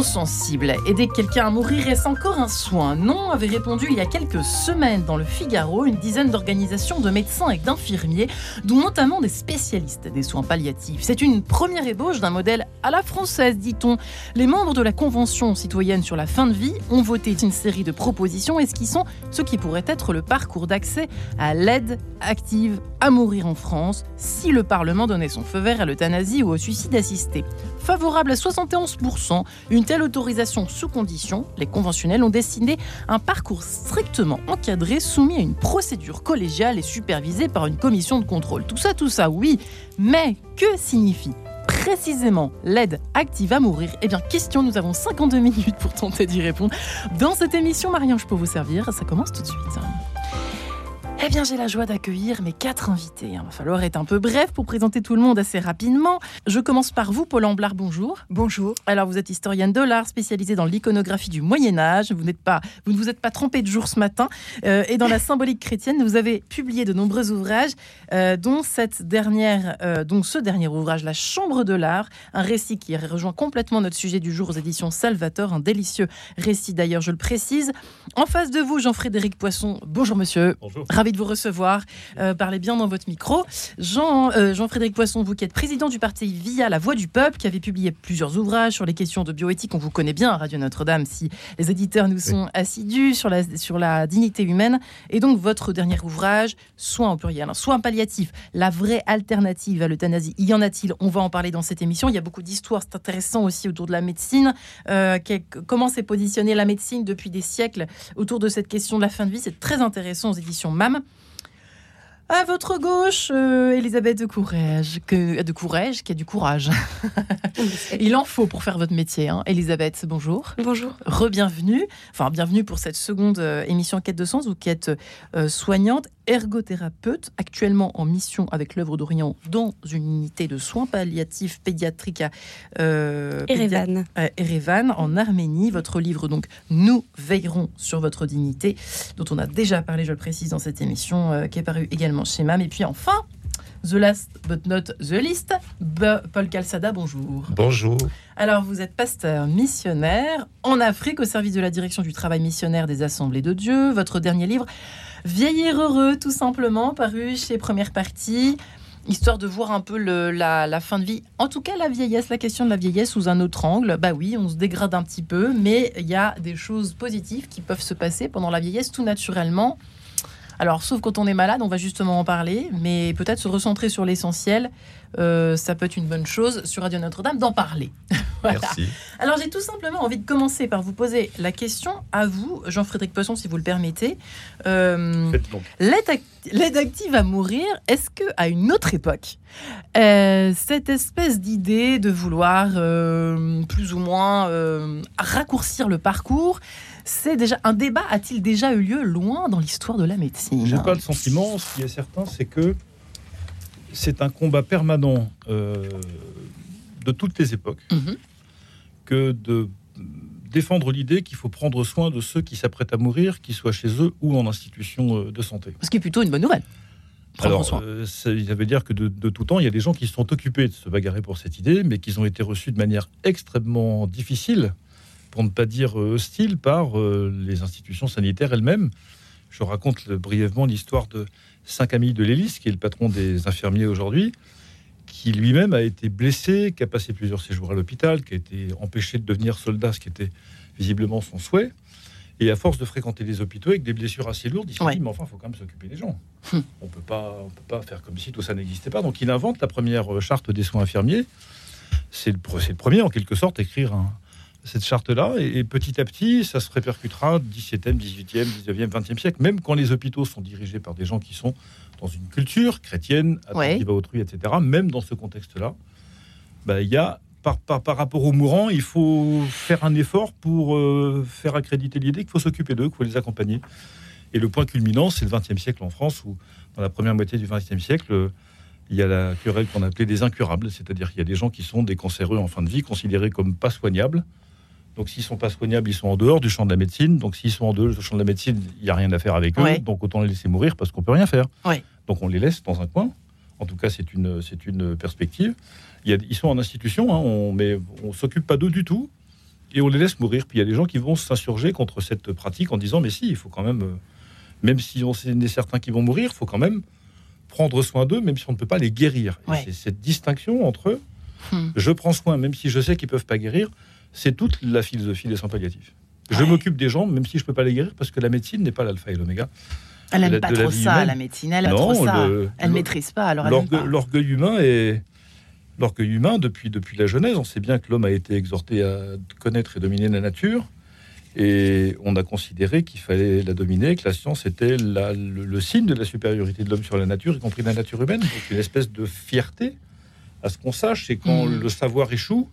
extrêmement sensible. Aider quelqu'un à mourir est encore un soin? Non, avait répondu il y a quelques semaines dans le Figaro une dizaine d'organisations de médecins et d'infirmiers, dont notamment des spécialistes des soins palliatifs. C'est une première ébauche d'un modèle à la française, dit-on. Les membres de la Convention citoyenne sur la fin de vie ont voté une série de propositions esquissant ce qui pourrait être le parcours d'accès à l'aide active à mourir en France si le Parlement donnait son feu vert à l'euthanasie ou au suicide assisté. Favorable à 71%, une telle autorisation sous condition, les conventionnels ont dessiné un parcours strictement encadré soumis à une procédure collégiale et supervisée par une commission de contrôle. Tout ça, tout ça, oui, mais que signifie précisément l'aide active à mourir Eh bien, question, nous avons 52 minutes pour tenter d'y répondre. Dans cette émission, Marianne, je peux vous servir, ça commence tout de suite. Eh bien, j'ai la joie d'accueillir mes quatre invités. Il va falloir être un peu bref pour présenter tout le monde assez rapidement. Je commence par vous, Paul Amblard, bonjour. Bonjour. Alors, vous êtes historienne de l'art, spécialisée dans l'iconographie du Moyen-Âge. Vous, n'êtes pas, vous ne vous êtes pas trompé de jour ce matin. Euh, et dans la symbolique chrétienne, vous avez publié de nombreux ouvrages, euh, dont, cette dernière, euh, dont ce dernier ouvrage, La Chambre de l'art, un récit qui rejoint complètement notre sujet du jour aux éditions Salvator, un délicieux récit d'ailleurs, je le précise. En face de vous, Jean-Frédéric Poisson. Bonjour, monsieur. Bonjour. Ravi de vous recevoir. Euh, parlez bien dans votre micro. Jean, euh, Jean-Frédéric Poisson, vous qui êtes président du parti Via La Voix du Peuple, qui avait publié plusieurs ouvrages sur les questions de bioéthique. On vous connaît bien à Radio Notre-Dame si les éditeurs nous sont assidus sur la, sur la dignité humaine. Et donc, votre dernier ouvrage, Soins au pluriel, hein, Soins palliatifs, la vraie alternative à l'euthanasie. Y en a-t-il? On va en parler dans cette émission. Il y a beaucoup d'histoires. C'est intéressant aussi autour de la médecine. Euh, comment s'est positionnée la médecine depuis des siècles autour de cette question de la fin de vie? C'est très intéressant aux éditions MAM. À votre gauche, euh, Elisabeth de Courage, que, de Courage, qui a du courage. Il en faut pour faire votre métier. Hein. Elisabeth, bonjour. Bonjour. Re-bienvenue. Enfin, bienvenue pour cette seconde euh, émission Quête de sens. Vous qui êtes euh, soignante, ergothérapeute, actuellement en mission avec l'œuvre d'Orient dans une unité de soins palliatifs pédiatriques à euh, Erevan. à Erevan, en Arménie. Votre livre, donc, Nous veillerons sur votre dignité, dont on a déjà parlé, je le précise, dans cette émission, euh, qui est paru également chez MAM. Et puis enfin, The Last But Not The Least, B- Paul Calçada, bonjour. Bonjour. Alors, vous êtes pasteur missionnaire en Afrique au service de la direction du travail missionnaire des Assemblées de Dieu. Votre dernier livre, Vieillir heureux, tout simplement, paru chez Première Partie. Histoire de voir un peu la fin de vie, en tout cas la vieillesse, la question de la vieillesse sous un autre angle. Bah oui, on se dégrade un petit peu, mais il y a des choses positives qui peuvent se passer pendant la vieillesse tout naturellement. Alors, sauf quand on est malade, on va justement en parler, mais peut-être se recentrer sur l'essentiel, euh, ça peut être une bonne chose sur Radio Notre-Dame d'en parler. Voilà. Merci. Alors j'ai tout simplement envie de commencer par vous poser la question à vous, Jean-Frédéric Poisson, si vous le permettez. Euh. L'aide ac- l'aide active à mourir, est-ce que à une autre époque, euh, cette espèce d'idée de vouloir euh, plus ou moins euh, raccourcir le parcours, c'est déjà un débat a-t-il déjà eu lieu loin dans l'histoire de la médecine? J'ai pas le sentiment. Ce qui est certain, c'est que c'est un combat permanent euh, de toutes les époques Mhm. Que de défendre l'idée qu'il faut prendre soin de ceux qui s'apprêtent à mourir, qu'ils soient chez eux ou en institution euh, de santé. Ce qui est plutôt une bonne nouvelle. Prendre Alors, soin. euh, ça, ça veut dire que de, de tout temps, il y a des gens qui se sont occupés de se bagarrer pour cette idée, mais qui ont été reçus de manière extrêmement difficile, pour ne pas dire euh, hostile, par euh, les institutions sanitaires elles-mêmes. Je raconte brièvement l'histoire de Saint-Camille de Lélis, qui est le patron des infirmiers aujourd'hui, qui lui-même a été blessé, qui a passé plusieurs séjours à l'hôpital, qui a été empêché de devenir soldat, ce qui était visiblement son souhait. Et à force de fréquenter les hôpitaux avec des blessures assez lourdes, il Ouais. dit, mais enfin, il faut quand même s'occuper des gens. Hum. On on peut pas faire comme si tout ça n'existait pas. Donc il invente la première charte des soins infirmiers. C'est le, le premier, en quelque sorte, à écrire un- cette charte-là. Et, et petit à petit, ça se répercutera 17e, 18e, 19e, 20e siècle, même quand les hôpitaux sont dirigés par des gens qui sont dans une culture chrétienne, attentive à autrui, etc. Même dans ce contexte-là, bah, il y a, par, par, par rapport aux mourants, il faut faire un effort pour euh, faire accréditer l'idée qu'il faut s'occuper d'eux, qu'il faut les accompagner. Et le point culminant, c'est le XXe siècle en France, où dans la première moitié du XXe siècle, euh, il y a la querelle qu'on appelait des incurables, c'est-à-dire qu'il y a des gens qui sont des cancéreux en fin de vie, considérés comme pas soignables. Donc s'ils sont pas soignables, ils sont en dehors du champ de la médecine. Donc s'ils sont en dehors du champ de la médecine, il n'y a rien à faire avec eux. Ouais. Donc autant les laisser mourir parce qu'on peut rien faire. Ouais. Donc on les laisse dans un coin. En tout cas, c'est une, c'est une perspective. Il y a- ils sont en institution, hein, on, mais on s'occupe pas d'eux du tout. et on les laisse mourir. Puis il y a des gens qui vont s'insurger contre cette pratique en disant mais si, il faut quand même, euh, même si on sait certains qui vont mourir, il faut quand même prendre soin d'eux, même si on ne peut pas les guérir. C'est cette distinction entre hmm. je prends soin, même si je sais qu'ils peuvent pas guérir, c'est toute la philosophie des soins palliatifs. Je m'occupe des gens, même si je peux pas les guérir, parce que la médecine n'est pas l'alpha et l'oméga. Elle n'aime pas trop ça, la médecine. Elle aime trop ça. elle maîtrise pas. Alors l'orgueil humain est l'orgueil humain depuis depuis la Genèse. On sait bien que l'homme a été exhorté à connaître et dominer la nature. Et on a considéré qu'il fallait la dominer, que la science était le, signe de la supériorité de l'homme sur la nature, y compris la nature humaine. Donc une espèce de fierté à ce qu'on sache. Et quand hmm. le savoir échoue,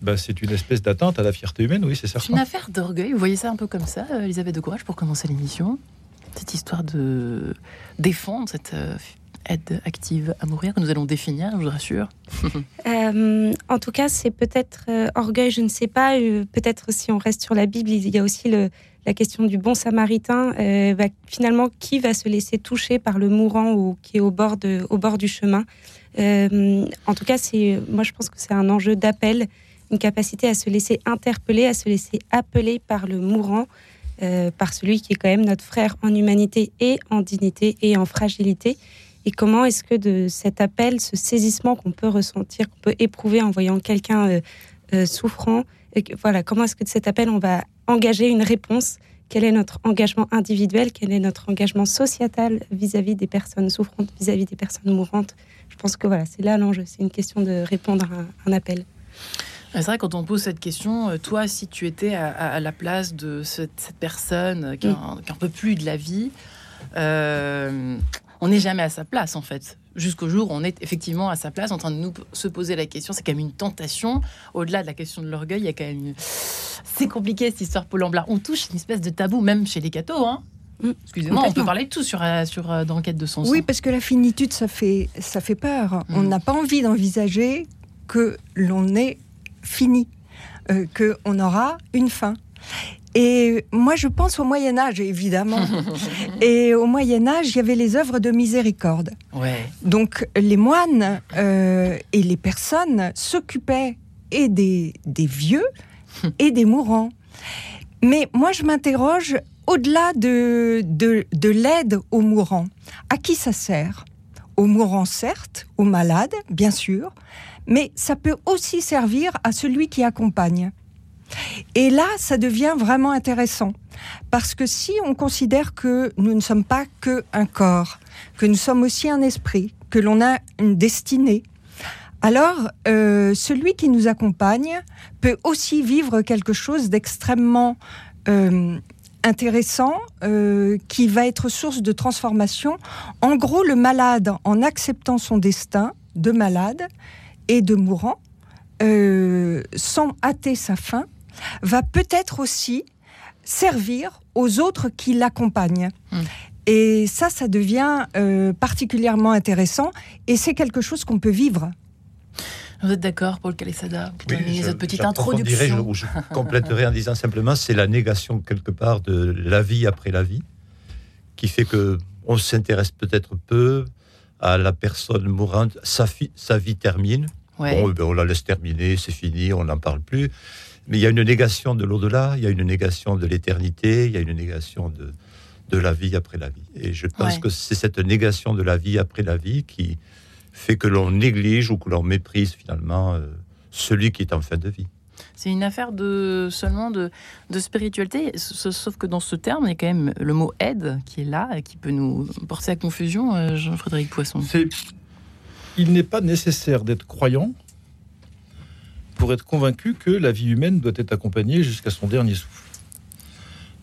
bah, c'est une espèce d'atteinte à la fierté humaine, oui, c'est certain. C'est une affaire d'orgueil. Vous voyez ça un peu comme ça, euh, Elisabeth de Courage, pour commencer l'émission Cette histoire de défendre cette euh, aide active à mourir que nous allons définir, je vous rassure euh, En tout cas, c'est peut-être orgueil, je ne sais pas. peut-être si on reste sur la Bible, il y a aussi le, la question du bon samaritain. Bah, finalement, qui va se laisser toucher par le mourant ou qui est au bord, de, au bord du chemin? En tout cas, moi, je pense que c'est un enjeu d'appel une capacité à se laisser interpeller, à se laisser appeler par le mourant, euh, par celui qui est quand même notre frère en humanité et en dignité et en fragilité. Et comment est-ce que de cet appel, ce saisissement qu'on peut ressentir, qu'on peut éprouver en voyant quelqu'un euh, euh, souffrant, voilà, comment est-ce que de cet appel on va engager une réponse? Quel est notre engagement individuel? Quel est notre engagement sociétal vis-à-vis des personnes souffrantes, vis-à-vis des personnes mourantes Je pense que voilà, c'est là l'enjeu. C'est une question de répondre à un appel. C'est vrai, quand on pose cette question, euh, toi, si tu étais à, la place de cette, personne qui n'en peut plus de la vie, euh, on n'est jamais à sa place, en fait. Jusqu'au jour où on est effectivement à sa place, en train de nous se poser la question. C'est quand même une tentation. Au-delà de la question de l'orgueil, il y a quand même. C'est compliqué cette histoire Paul Amblat. On touche une espèce de tabou, même chez les cathos. Hein. Mm. Excusez-moi, on peut parler de tout sur, euh, sur dans Quête de son Oui, parce que la finitude, ça fait, ça fait peur. On mm. n'a pas envie d'envisager que l'on est fini, euh, qu'on aura une fin. Et moi, je pense au Moyen Âge, évidemment. et au Moyen Âge, il y avait les œuvres de miséricorde. Donc, les moines euh, et les personnes s'occupaient et des, des vieux et des mourants. Mais moi, je m'interroge au-delà de, de, de l'aide aux mourants. À qui ça sert? Aux mourants, certes, aux malades, bien sûr, mais ça peut aussi servir à celui qui accompagne. Et là, ça devient vraiment intéressant. Parce que si on considère que nous ne sommes pas que un corps, que nous sommes aussi un esprit, que l'on a une destinée, alors euh, celui qui nous accompagne peut aussi vivre quelque chose d'extrêmement euh, intéressant euh, qui va être source de transformation. En gros, le malade, en acceptant son destin de malade, et de mourant, euh, sans hâter sa fin, va peut-être aussi servir aux autres qui l'accompagnent. Hmm. Et ça, ça devient euh, particulièrement intéressant et c'est quelque chose qu'on peut vivre. Vous êtes d'accord, Paul Calessada oui, cette petite introduction. Je, je compléterai en disant simplement, c'est la négation quelque part de la vie après la vie qui fait que on s'intéresse peut-être peu à la personne mourante. Sa, sa vie termine, Bon, ben, on la laisse terminer, c'est fini, on n'en parle plus. Mais il y a une négation de l'au-delà, il y a une négation de l'éternité, il y a une négation de, de la vie après la vie. Et je pense que c'est cette négation de la vie après la vie qui fait que l'on néglige ou que l'on méprise finalement euh, celui qui est en fin de vie. C'est une affaire de seulement de, de, spiritualité, sauf que dans ce terme, il y a quand même le mot aide qui est là et qui peut nous porter à confusion, euh, Jean-Frédéric Poisson il n'est pas nécessaire d'être croyant pour être convaincu que la vie humaine doit être accompagnée jusqu'à son dernier souffle.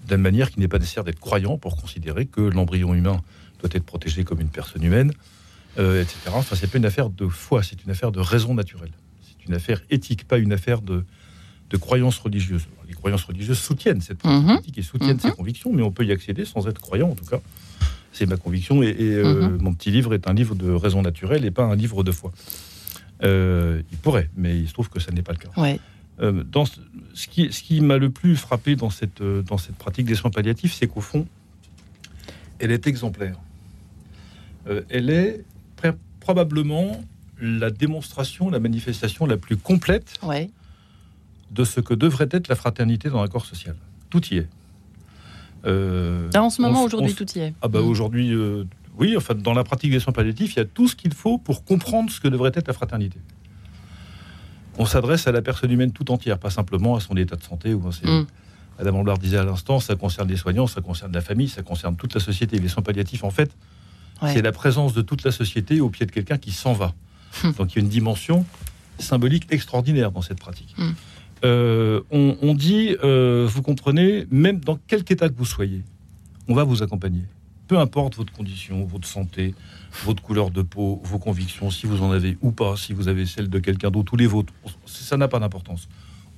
De la manière qu'il n'est pas nécessaire d'être croyant pour considérer que l'embryon humain doit être protégé comme une personne humaine, euh, etc. Enfin, c'est pas une affaire de foi, c'est une affaire de raison naturelle. C'est une affaire éthique, pas une affaire de, de croyance religieuse. Les croyances religieuses soutiennent cette pratique mhm. et soutiennent ces mhm. convictions, mais on peut y accéder sans être croyant, en tout cas. C'est ma conviction. Et, euh, mhm. mon petit livre est un livre de raison naturelle et pas un livre de foi. Euh, il pourrait, mais il se trouve que ça n'est pas le cas. Euh, dans ce, qui, ce qui m'a le plus frappé dans cette, dans cette pratique des soins palliatifs, c'est qu'au fond, elle est exemplaire. elle est probablement la démonstration, la manifestation la plus complète de ce que devrait être la fraternité dans l'accord social. Tout y est. Euh, en ce moment, aujourd'hui, tout y est. Ah bah mm. aujourd'hui, euh, oui, enfin, dans la pratique des soins palliatifs, il y a tout ce qu'il faut pour comprendre ce que devrait être la fraternité. On s'adresse à la personne humaine tout entière, pas simplement à son état de santé. Ou mm. Madame Amblard disait à l'instant, ça concerne les soignants, ça concerne la famille, ça concerne toute la société. Les soins palliatifs, en fait, c'est la présence de toute la société au pied de quelqu'un qui s'en va. Hum. Donc il y a une dimension symbolique extraordinaire dans cette pratique. Hum. Euh, on, dit, euh, vous comprenez, même dans quelque état que vous soyez, on va vous accompagner. Peu importe votre condition, votre santé, votre couleur de peau, vos convictions, si vous en avez ou pas, si vous avez celle de quelqu'un d'autre ou les vôtres, ça n'a pas d'importance.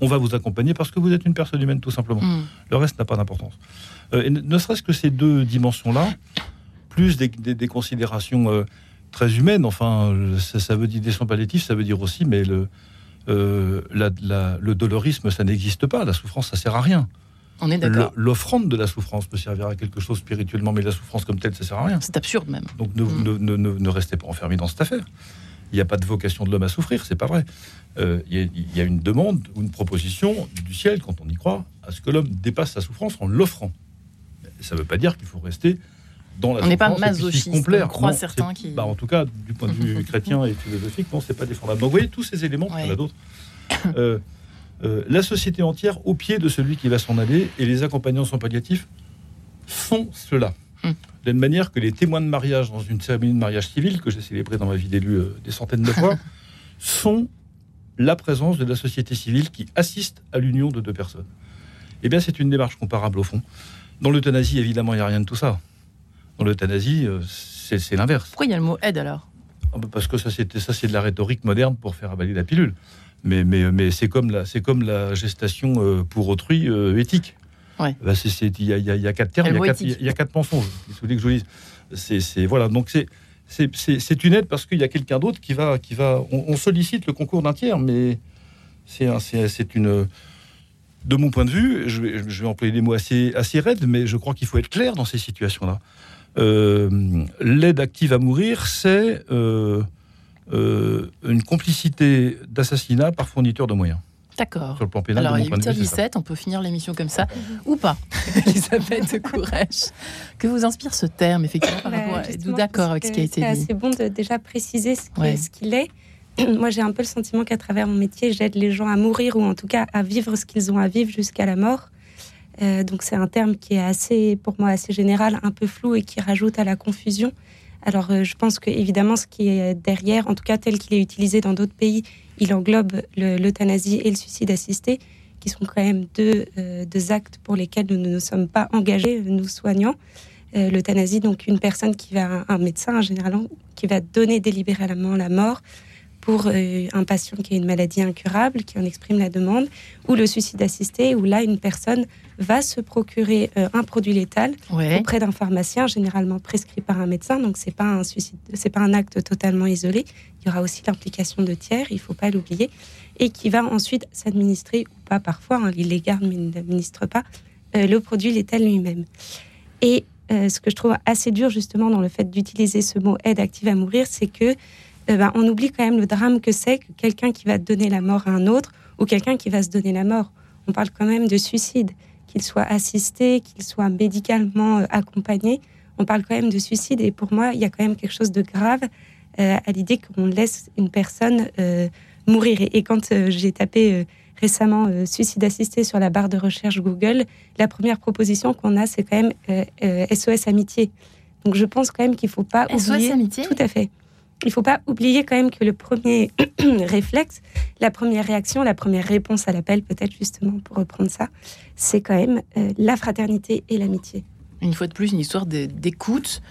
On va vous accompagner parce que vous êtes une personne humaine, tout simplement. Hum. Le reste n'a pas d'importance. Euh, ne serait-ce que ces deux dimensions-là, plus des, considérations très humaine. Enfin, ça, veut dire des soins palliatifs, ça veut dire aussi, mais le, euh, le dolorisme, ça n'existe pas. La souffrance, ça sert à rien. On est d'accord. L'offrande de la souffrance peut servir à quelque chose spirituellement, mais la souffrance comme telle, ça sert à rien. C'est absurde même. Donc ne, mm. ne, ne, ne, restez pas enfermé dans cette affaire. Il n'y a pas de vocation de l'homme à souffrir, c'est pas vrai. Euh, il y, a une demande ou une proposition du ciel, quand on y croit, à ce que l'homme dépasse sa souffrance en l'offrant. Ça ne veut pas dire qu'il faut rester on n'est pas masochiste, on croit certains qui... Bah, en tout cas, du point de vue chrétien et philosophique, non, c'est pas défendable. Donc vous voyez tous ces éléments, il y en a d'autres. Euh, euh, la société entière au pied de celui qui va s'en aller et les accompagnants son palliatifs font cela. Hum. De la même manière que les témoins de mariage dans une cérémonie de mariage civil, que j'ai célébré dans ma vie d'élu euh, des centaines de fois, sont la présence de la société civile qui assiste à l'union de deux personnes. Eh bien, c'est une démarche comparable au fond. Dans l'euthanasie, évidemment, il n'y a rien de tout ça. Dans l'euthanasie, euh, c'est l'inverse. Pourquoi il y a le mot aide alors? Ah bah Parce que ça, c'est de la rhétorique moderne pour faire avaler la pilule. Mais, mais, mais c'est comme, la, comme la gestation euh, pour autrui euh, éthique. Ouais. Bah, il y, y, a quatre termes, il y, a quatre mensonges. Il faut que je dise. C'est voilà. Donc c'est c'est une aide parce qu'il y a quelqu'un d'autre qui va qui va. On, sollicite le concours d'un tiers, mais c'est une. De mon point de vue, je vais, je vais employer des mots assez assez raides, mais je crois qu'il faut être clair dans ces situations-là. Euh, l'aide active à mourir, c'est euh, euh, une complicité d'assassinat par fourniture de moyens. D'accord. Sur le plan pénal, Alors, il est 8h17, on peut finir l'émission comme ça, ou pas. Elisabeth Courage. Que vous inspire ce terme, effectivement, par rapport à... d'accord avec ce qui a été dit C'est bon de déjà préciser ce qu'il est. Moi, j'ai un peu le sentiment qu'à travers mon métier, j'aide les gens à mourir, ou en tout cas à vivre ce qu'ils ont à vivre jusqu'à la mort. Euh, donc c'est un terme qui est assez, pour moi, assez général, un peu flou et qui rajoute à la confusion. Alors euh, je pense que évidemment ce qui est derrière, en tout cas tel qu'il est utilisé dans d'autres pays, il englobe l'euthanasie et le suicide assisté, qui sont quand même deux, euh, deux, actes pour lesquels nous ne nous sommes pas engagés, nous soignants. l'euthanasie, donc une personne qui va, un médecin généralement, qui va donner délibérément la mort pour un patient qui a une maladie incurable, qui en exprime la demande, ou le suicide assisté, où là, une personne va se procurer euh, un produit létal auprès d'un pharmacien, généralement prescrit par un médecin. Donc c'est pas un suicide, pas un acte totalement isolé. Il y aura aussi l'implication de tiers, il faut pas l'oublier, et qui va ensuite s'administrer ou pas parfois, hein, il les garde mais il n'administre pas euh, le produit létal lui-même. Et euh, ce que je trouve assez dur justement dans le fait d'utiliser ce mot aide active à mourir, c'est que ben, on oublie quand même le drame que c'est que quelqu'un qui va donner la mort à un autre ou quelqu'un qui va se donner la mort. On parle quand même de suicide qu'il soit assisté, qu'il soit médicalement euh, accompagné. On parle quand même de suicide et pour moi, il y a quand même quelque chose de grave euh, à l'idée qu'on laisse une personne euh, mourir. Et, quand j'ai tapé récemment suicide assisté sur la barre de recherche Google, la première proposition qu'on a, c'est quand même SOS Amitié. Donc je pense quand même qu'il ne faut pas SOS oublier. Amitié? Tout à fait il ne faut pas oublier quand même que le premier réflexe, la première réaction, la première réponse à l'appel, peut-être justement pour reprendre ça, c'est quand même euh, la fraternité et l'amitié. Une fois de plus, une histoire d'écoute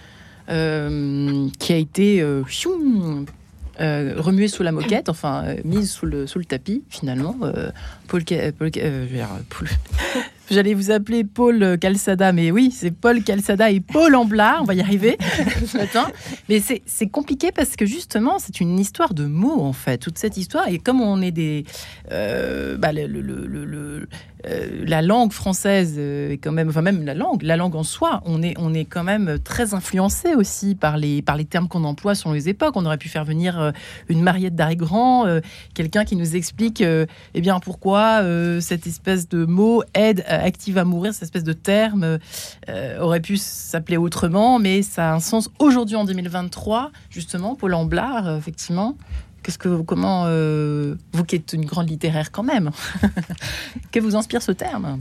euh, qui a été euh, remuée sous la moquette, enfin mise sous le, sous le tapis finalement. Paul, Paul, J'allais vous appeler Paul Calçada, mais oui, c'est Paul Calçada et Paul Amblard. On va y arriver ce matin. Mais c'est compliqué parce que justement, c'est une histoire de mots, en fait, toute cette histoire. Et comme on est des. Euh, bah, le, euh, la langue française euh, est quand même, enfin même la langue, la langue en soi, on est, on est quand même très influencé aussi par les, par les termes qu'on emploie selon les époques. On aurait pu faire venir euh, une Mariette d'Arry-Grand, quelqu'un qui nous explique, eh bien pourquoi cette espèce de mot aide active à mourir, cette espèce de terme aurait pu s'appeler autrement, mais ça a un sens aujourd'hui en 2023, justement, Paul Amblard, effectivement. Qu'est-ce que, comment, euh, vous qui êtes une grande littéraire quand même, que vous inspire ce terme?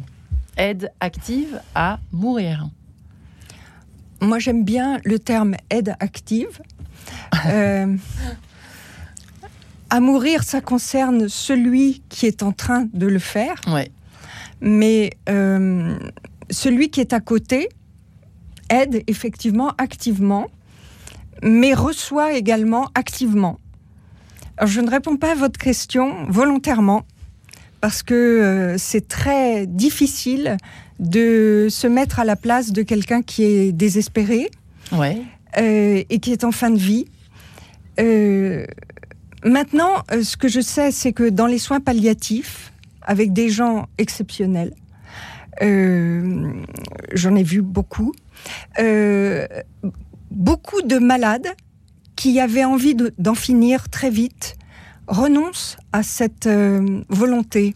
Aide active à mourir. Moi, j'aime bien le terme aide active. Euh, à mourir, ça concerne celui qui est en train de le faire. Ouais. Mais euh, celui qui est à côté aide effectivement activement, mais reçoit également activement je ne réponds pas à votre question volontairement parce que euh, c'est très difficile de se mettre à la place de quelqu'un qui est désespéré ouais. Euh, et qui est en fin de vie. Euh, maintenant, ce que je sais, c'est que dans les soins palliatifs, avec des gens exceptionnels, j'en ai vu beaucoup, beaucoup de malades qui avait envie d'en finir très vite renonce à cette euh, volonté.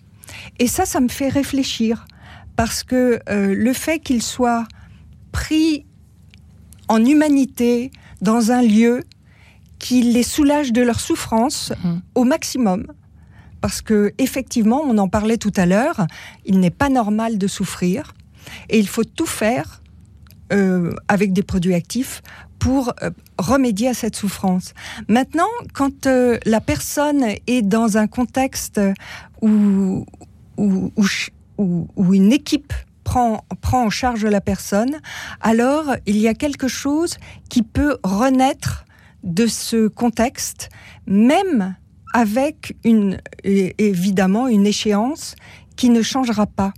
Et ça, ça me fait réfléchir, parce que euh, le fait qu'ils soient pris en humanité dans un lieu qui les soulage de leur souffrance mhm. au maximum, parce que effectivement, on en parlait tout à l'heure, il n'est pas normal de souffrir, et il faut tout faire euh, avec des produits actifs pour euh, remédier à cette souffrance. Maintenant, quand euh, la personne est dans un contexte où, où, où, une équipe prend, prend en charge la personne, alors il y a quelque chose qui peut renaître de ce contexte, même avec une, évidemment une échéance qui ne changera pas.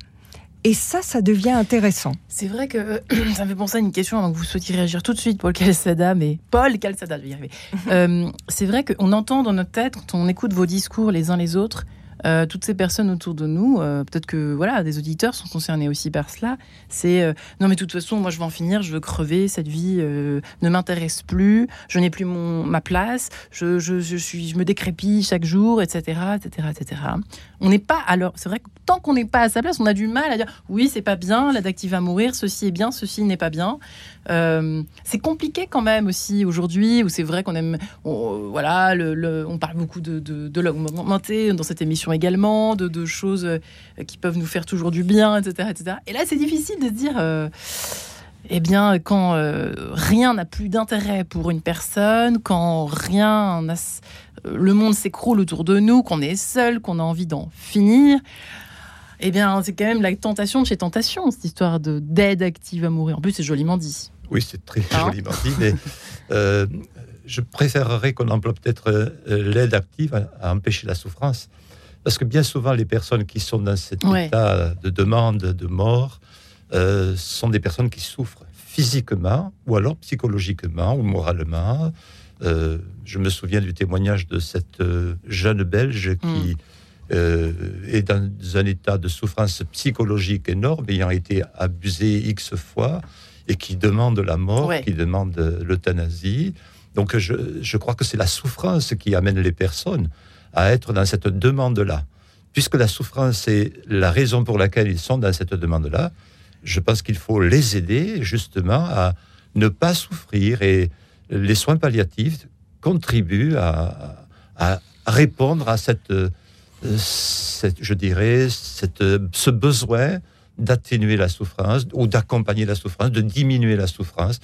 Et ça, ça devient intéressant. C'est vrai que euh, ça me fait penser à une question avant que vous souhaitiez réagir tout de suite, Paul Calzada, mais Paul Calzada, je vais y arriver. Euh, c'est vrai qu'on entend dans notre tête, quand on écoute vos discours les uns les autres, euh, toutes ces personnes autour de nous, peut-être que voilà, des auditeurs sont concernés aussi par cela. C'est non, mais de toute façon, moi je vais en finir, je veux crever, cette vie ne m'intéresse plus, je n'ai plus mon, ma place, je, je, je, suis, je me décrépis chaque jour, etc., etc., etc. On n'est pas alors, c'est vrai que tant qu'on n'est pas à sa place, on a du mal à dire oui, c'est pas bien, l'active va mourir, ceci est bien, ceci n'est pas bien. Euh, c'est compliqué quand même aussi aujourd'hui, où c'est vrai qu'on aime, voilà, le, on parle beaucoup de, de, de l'augmenter dans cette émission également, de, de, choses euh, qui peuvent nous faire toujours du bien, etc. etc. Et là, c'est difficile de se dire. Euh, eh bien, quand rien n'a plus d'intérêt pour une personne, quand rien, le monde s'écroule autour de nous, qu'on est seul, qu'on a envie d'en finir, eh bien, c'est quand même la tentation de chez Tentation, cette histoire de d'aide active à mourir. En plus, c'est joliment dit. Oui, c'est très hein joliment dit, mais euh, je préférerais qu'on emploie peut-être euh, l'aide active à, empêcher la souffrance. Parce que bien souvent, les personnes qui sont dans cet état de demande de mort euh, sont des personnes qui souffrent physiquement ou alors psychologiquement ou moralement. je me souviens du témoignage de cette jeune Belge qui euh, est dans un état de souffrance psychologique énorme, ayant été abusé X fois, et qui demande la mort, qui demande l'euthanasie. Donc je, je, crois que c'est la souffrance qui amène les personnes à être dans cette demande-là. Puisque la souffrance est la raison pour laquelle ils sont dans cette demande-là, je pense qu'il faut les aider justement à ne pas souffrir et les soins palliatifs contribuent à, répondre à cette je dirais, cette, ce besoin d'atténuer la souffrance ou d'accompagner la souffrance, de diminuer la souffrance,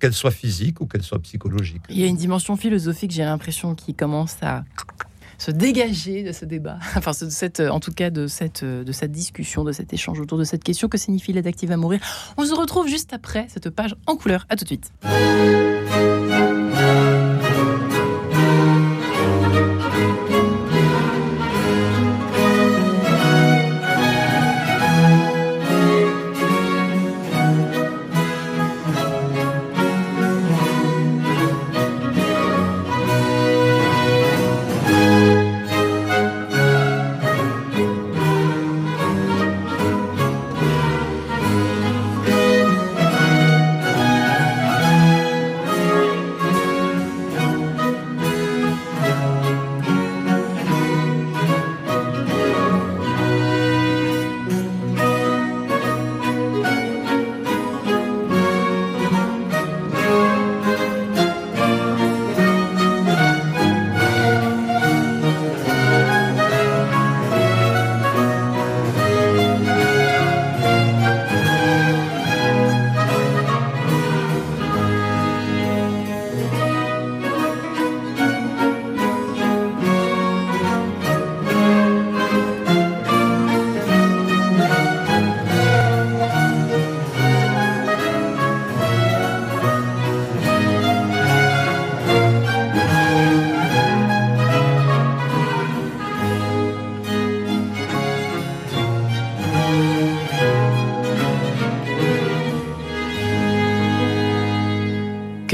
qu'elle soit physique ou qu'elle soit psychologique. Il y a une dimension philosophique, j'ai l'impression, qui commence à se dégager de ce débat, enfin de cette, en tout cas de cette, de cette discussion, de cet échange autour de cette question que signifie l'aide active à mourir. On se retrouve juste après cette page en couleur. À tout de suite.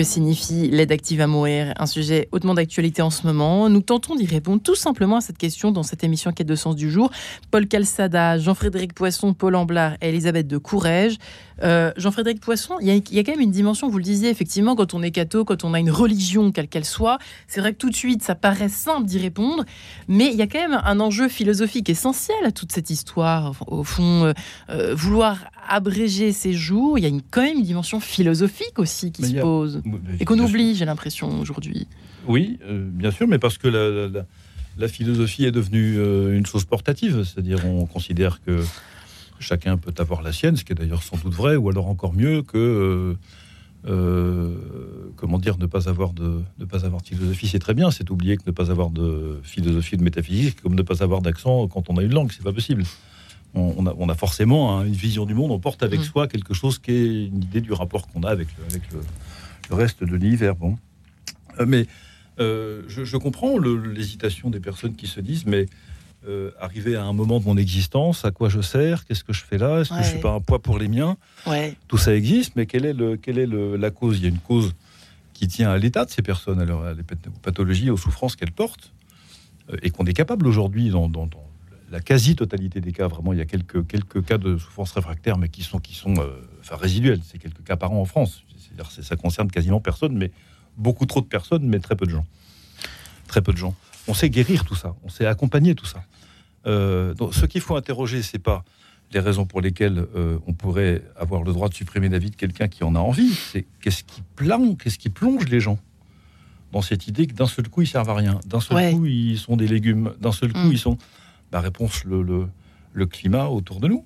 Signifie l'aide active à mourir Un sujet hautement d'actualité en ce moment. Nous tentons d'y répondre tout simplement à cette question dans cette émission Quête de sens du jour. Paul Calçada, Jean-Frédéric Poisson, Paul Amblard et Elisabeth de Courrèges. Euh, Jean-Frédéric Poisson, il y, a, quand même une dimension, vous le disiez, effectivement, quand on est catho, quand on a une religion, quelle qu'elle soit, c'est vrai que tout de suite, ça paraît simple d'y répondre, mais il y a quand même un enjeu philosophique essentiel à toute cette histoire. Au fond, euh, euh, vouloir abréger ces jours, il y a une, quand même une dimension philosophique aussi qui se pose et qu'on oublie, j'ai l'impression, aujourd'hui. Oui, euh, bien sûr, mais parce que la, philosophie est devenue euh, une chose portative, c'est-à-dire on considère que chacun peut avoir la sienne, ce qui est d'ailleurs sans doute vrai, ou alors encore mieux que euh, comment dire, ne pas avoir de, ne pas avoir de philosophie, c'est très bien. C'est oublier que ne pas avoir de philosophie de métaphysique, comme ne pas avoir d'accent quand on a une langue, c'est pas possible on, a, forcément une vision du monde, on porte avec mm. soi quelque chose qui est une idée du rapport qu'on a avec, le, reste de l'univers. Bon. Euh, mais euh, je, comprends l'hésitation des personnes qui se disent, mais euh, arriver à un moment de mon existence, à quoi je sers, qu'est-ce que je fais là, est-ce que je suis pas un poids pour les miens? Tout ça existe, mais quelle est, le, quelle est la cause? Il y a une cause qui tient à l'état de ces personnes, à les pathologies, aux souffrances qu'elles portent, et qu'on est capable aujourd'hui, dans, dans, la quasi-totalité des cas, vraiment, il y a quelques, quelques cas de souffrance réfractaire, mais qui sont, qui sont euh, enfin, résiduels. C'est quelques cas par an en France. C'est-à-dire ça concerne quasiment personne, mais beaucoup trop de personnes, mais très peu de gens. Très peu de gens. On sait guérir tout ça, on sait accompagner tout ça. Euh, donc, ce qu'il faut interroger, c'est pas les raisons pour lesquelles euh, on pourrait avoir le droit de supprimer la vie de quelqu'un qui en a envie. C'est qu'est-ce qui plonge, qu'est-ce qui plonge les gens dans cette idée que d'un seul coup ils servent à rien, d'un seul coup ils sont des légumes, d'un seul coup mm. ils sont la réponse, le, le, climat autour de nous.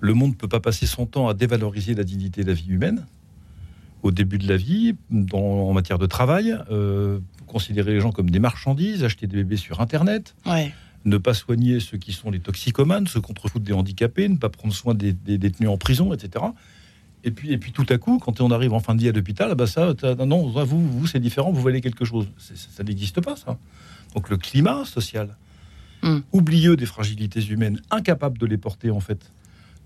Le monde ne peut pas passer son temps à dévaloriser la dignité de la vie humaine. Au début de la vie, en matière de travail, euh, considérer les gens comme des marchandises, acheter des bébés sur Internet, ne pas soigner ceux qui sont les toxicomanes, se contrefoutre des handicapés, ne pas prendre soin des, détenus en prison, etc. Et puis, et puis tout à coup, quand on arrive en fin de vie à l'hôpital, bah ça, non, vous, vous c'est différent, vous valez quelque chose. Ça n'existe pas, ça. Donc le climat social, Mm. oublieux des fragilités humaines, incapable de les porter en fait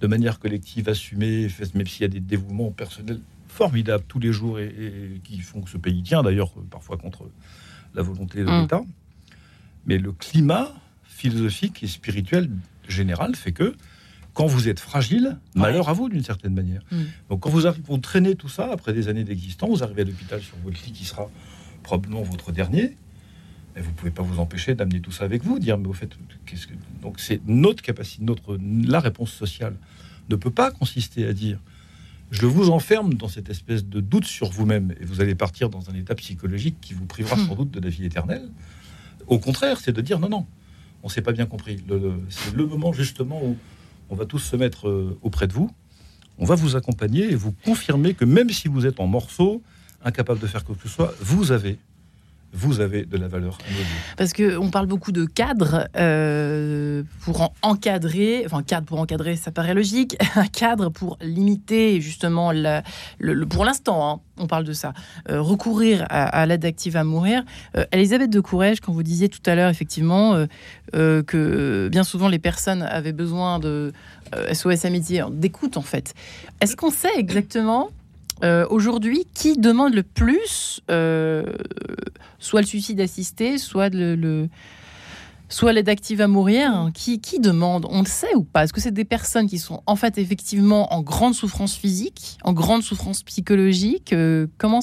de manière collective, assumée, même s'il y a des dévouements personnels formidables tous les jours et, qui font que ce pays tient d'ailleurs parfois contre la volonté de mm. l'État. Mais le climat philosophique et spirituel général fait que quand vous êtes fragile, malheur à vous d'une certaine manière. Mm. Donc quand vous, arrivez, vous traînez tout ça après des années d'existence, vous arrivez à l'hôpital sur votre lit qui sera probablement votre dernier, vous ne pouvez pas vous empêcher d'amener tout ça avec vous, dire mais au fait, qu'est-ce que donc c'est notre capacité, notre la réponse sociale ne peut pas consister à dire je vous enferme dans cette espèce de doute sur vous-même et vous allez partir dans un état psychologique qui vous privera hmm. sans doute de la vie éternelle. Au contraire, c'est de dire non non, on s'est pas bien compris. c'est le moment justement où on va tous se mettre euh, auprès de vous, on va vous accompagner et vous confirmer que même si vous êtes en morceaux, incapable de faire quoi que ce soit, vous avez vous avez de la valeur Parce qu'on parle beaucoup de cadre euh, pour encadrer, enfin cadre pour encadrer, ça paraît logique, un cadre pour limiter justement, le, pour l'instant, hein, on parle de ça, euh, recourir à, l'aide active à mourir. Euh, Elisabeth de Courrèges, quand vous disiez tout à l'heure effectivement que bien souvent les personnes avaient besoin de SOS Amitié, d'écoute en fait, est-ce qu'on sait exactement euh, aujourd'hui, qui demande le plus euh, soit le suicide assisté, soit le, soit l'aide active à mourir qui, qui demande On le sait ou pas Est-ce que c'est des personnes qui sont en fait effectivement en grande souffrance physique, en grande souffrance psychologique euh, Comment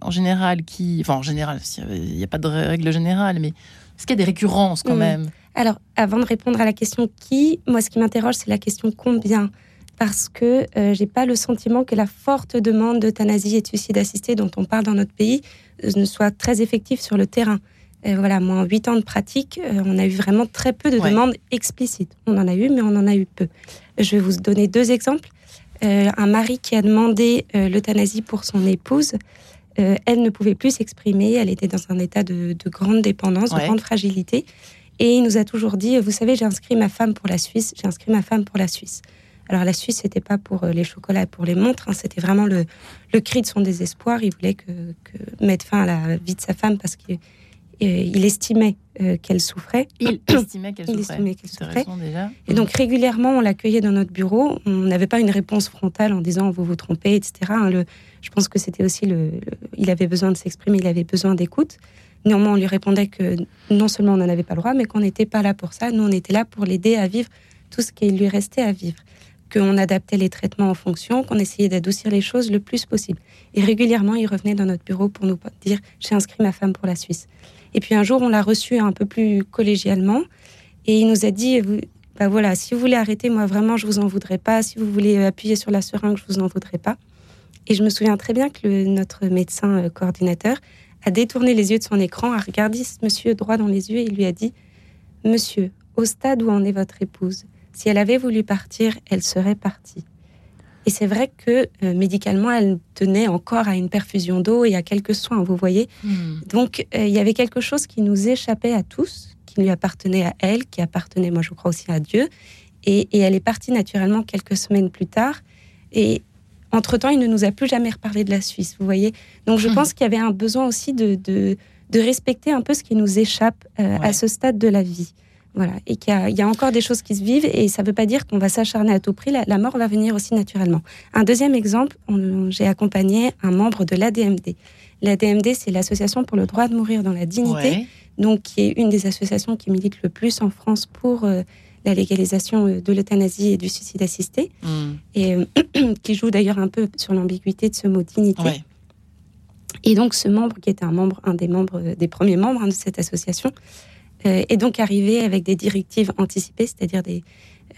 en général qui Enfin en général, il n'y a pas de règle générale, mais est-ce qu'il y a des récurrences quand même? Alors avant de répondre à la question qui, moi ce qui m'interroge c'est la question combien parce que euh, j'ai pas le sentiment que la forte demande d'euthanasie et de suicide assisté dont on parle dans notre pays euh, ne soit très effective sur le terrain. voilà, moi, en huit ans de pratique, euh, on a eu vraiment très peu de demandes explicites. On en a eu, mais on en a eu peu. Je vais vous donner deux exemples. un mari qui a demandé l'euthanasie pour son épouse, elle ne pouvait plus s'exprimer, elle était dans un état de, grande dépendance, de grande fragilité. Et il nous a toujours dit, vous savez, j'ai inscrit ma femme pour la Suisse, j'ai inscrit ma femme pour la Suisse. Alors la Suisse, c'était pas pour euh, les chocolats, pour les montres, hein, c'était vraiment le, cri de son désespoir. Il voulait que, mettre fin à la vie de sa femme parce qu'il il estimait qu'elle souffrait. Il estimait qu'elle souffrait. souffrait. Et donc régulièrement, on l'accueillait dans notre bureau. On n'avait pas une réponse frontale en disant vous vous trompez, etc. Hein, le, je pense que c'était aussi le, il avait besoin de s'exprimer, il avait besoin d'écoute. Néanmoins, on lui répondait que non seulement on n'en avait pas le droit, mais qu'on n'était pas là pour ça. Nous, on était là pour l'aider à vivre tout ce qui lui restait à vivre qu'on adaptait les traitements en fonction, qu'on essayait d'adoucir les choses le plus possible. Et régulièrement, il revenait dans notre bureau pour nous dire j'ai inscrit ma femme pour la Suisse. Et puis un jour, on l'a reçu un peu plus collégialement et il nous a dit bah voilà, si vous voulez arrêter, moi vraiment, je vous en voudrais pas. Si vous voulez appuyer sur la seringue, je vous en voudrais pas. Et je me souviens très bien que notre médecin euh, coordinateur a détourné les yeux de son écran, a regardé ce monsieur droit dans les yeux et lui a dit Monsieur, au stade où en est votre épouse, si elle avait voulu partir, elle serait partie. Et c'est vrai que euh, médicalement, elle tenait encore à une perfusion d'eau et à quelques soins, vous voyez. Hmm. Donc, euh, il y avait quelque chose qui nous échappait à tous, qui lui appartenait à elle, qui appartenait, moi, je crois aussi à Dieu. Et, elle est partie naturellement quelques semaines plus tard. Et entre-temps, il ne nous a plus jamais reparlé de la Suisse, vous voyez. Donc, je hmm. pense qu'il y avait un besoin aussi de, de, respecter un peu ce qui nous échappe euh, à ce stade de la vie. Voilà, et qu'il y, a encore des choses qui se vivent et ça ne veut pas dire qu'on va s'acharner à tout prix. La, mort va venir aussi naturellement. Un deuxième exemple, j'ai accompagné un membre de l'ADMD. L'ADMD, c'est l'Association pour le droit de mourir dans la dignité, donc qui est une des associations qui milite le plus en France pour euh, la légalisation euh, de l'euthanasie et du suicide assisté, hmm. et euh, qui joue d'ailleurs un peu sur l'ambiguïté de ce mot dignité. Et donc ce membre, qui était un membre, un des membres, des premiers membres hein, de cette association, et donc arriver avec des directives anticipées, c'est-à-dire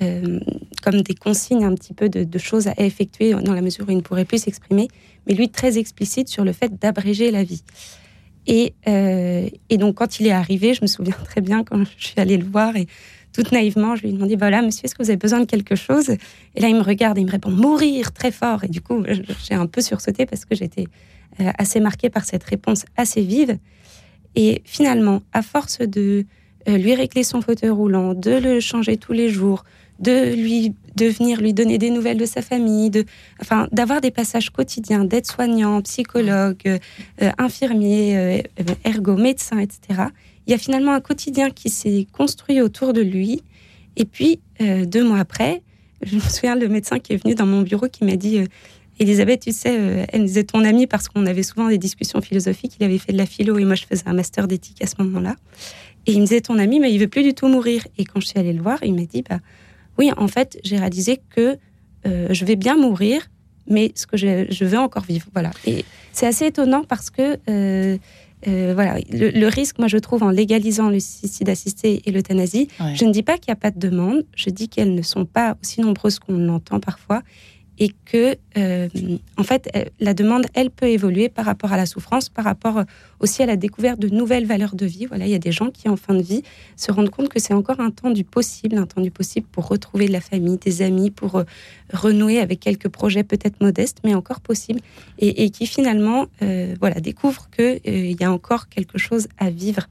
euh, comme des consignes un petit peu de, choses à effectuer dans la mesure où il ne pourrait plus s'exprimer, mais lui très explicite sur le fait d'abréger la vie. Et, euh, et, donc quand il est arrivé, je me souviens très bien quand je suis allée le voir et toute naïvement, je lui ai demandé, voilà, monsieur, est-ce que vous avez besoin de quelque chose? Et là, il me regarde et il me répond, mourir très fort. Et du coup, j'ai un peu sursauté parce que j'étais assez marquée par cette réponse assez vive. Et finalement, à force de euh, lui régler son fauteuil roulant, de le changer tous les jours, de lui venir lui donner des nouvelles de sa famille, de, enfin, d'avoir des passages quotidiens d'aide soignant, psychologue, euh, euh, infirmier, ergo, médecin, etc. Il y a finalement un quotidien qui s'est construit autour de lui. Et puis, deux mois après, je me souviens le médecin qui est venu dans mon bureau qui m'a dit Elisabeth, tu sais, euh, elle disait ton amie parce qu'on avait souvent des discussions philosophiques. Il avait fait de la philo et moi je faisais un master d'éthique à ce moment-là. Et il me disait ton ami, mais il veut plus du tout mourir. Et quand je suis allée le voir, il m'a dit bah oui, en fait, j'ai réalisé que euh, je vais bien mourir, mais ce que je, veux encore vivre. Voilà. Et c'est assez étonnant parce que euh, voilà, le, risque, moi, je trouve, en légalisant le suicide assisté et l'euthanasie, je ne dis pas qu'il n'y a pas de demande, je dis qu'elles ne sont pas aussi nombreuses qu'on l'entend parfois, et que, euh, en fait, euh, la demande, elle peut évoluer par rapport à la souffrance, par rapport aussi à la découverte de nouvelles valeurs de vie. Voilà, il y a des gens qui, en fin de vie, se rendent compte que c'est encore un temps du possible, un temps du possible pour retrouver de la famille, des amis, pour euh, renouer avec quelques projets peut-être modestes, mais encore possibles, et, qui finalement, voilà, découvrent qu'il il y a encore quelque chose à vivre.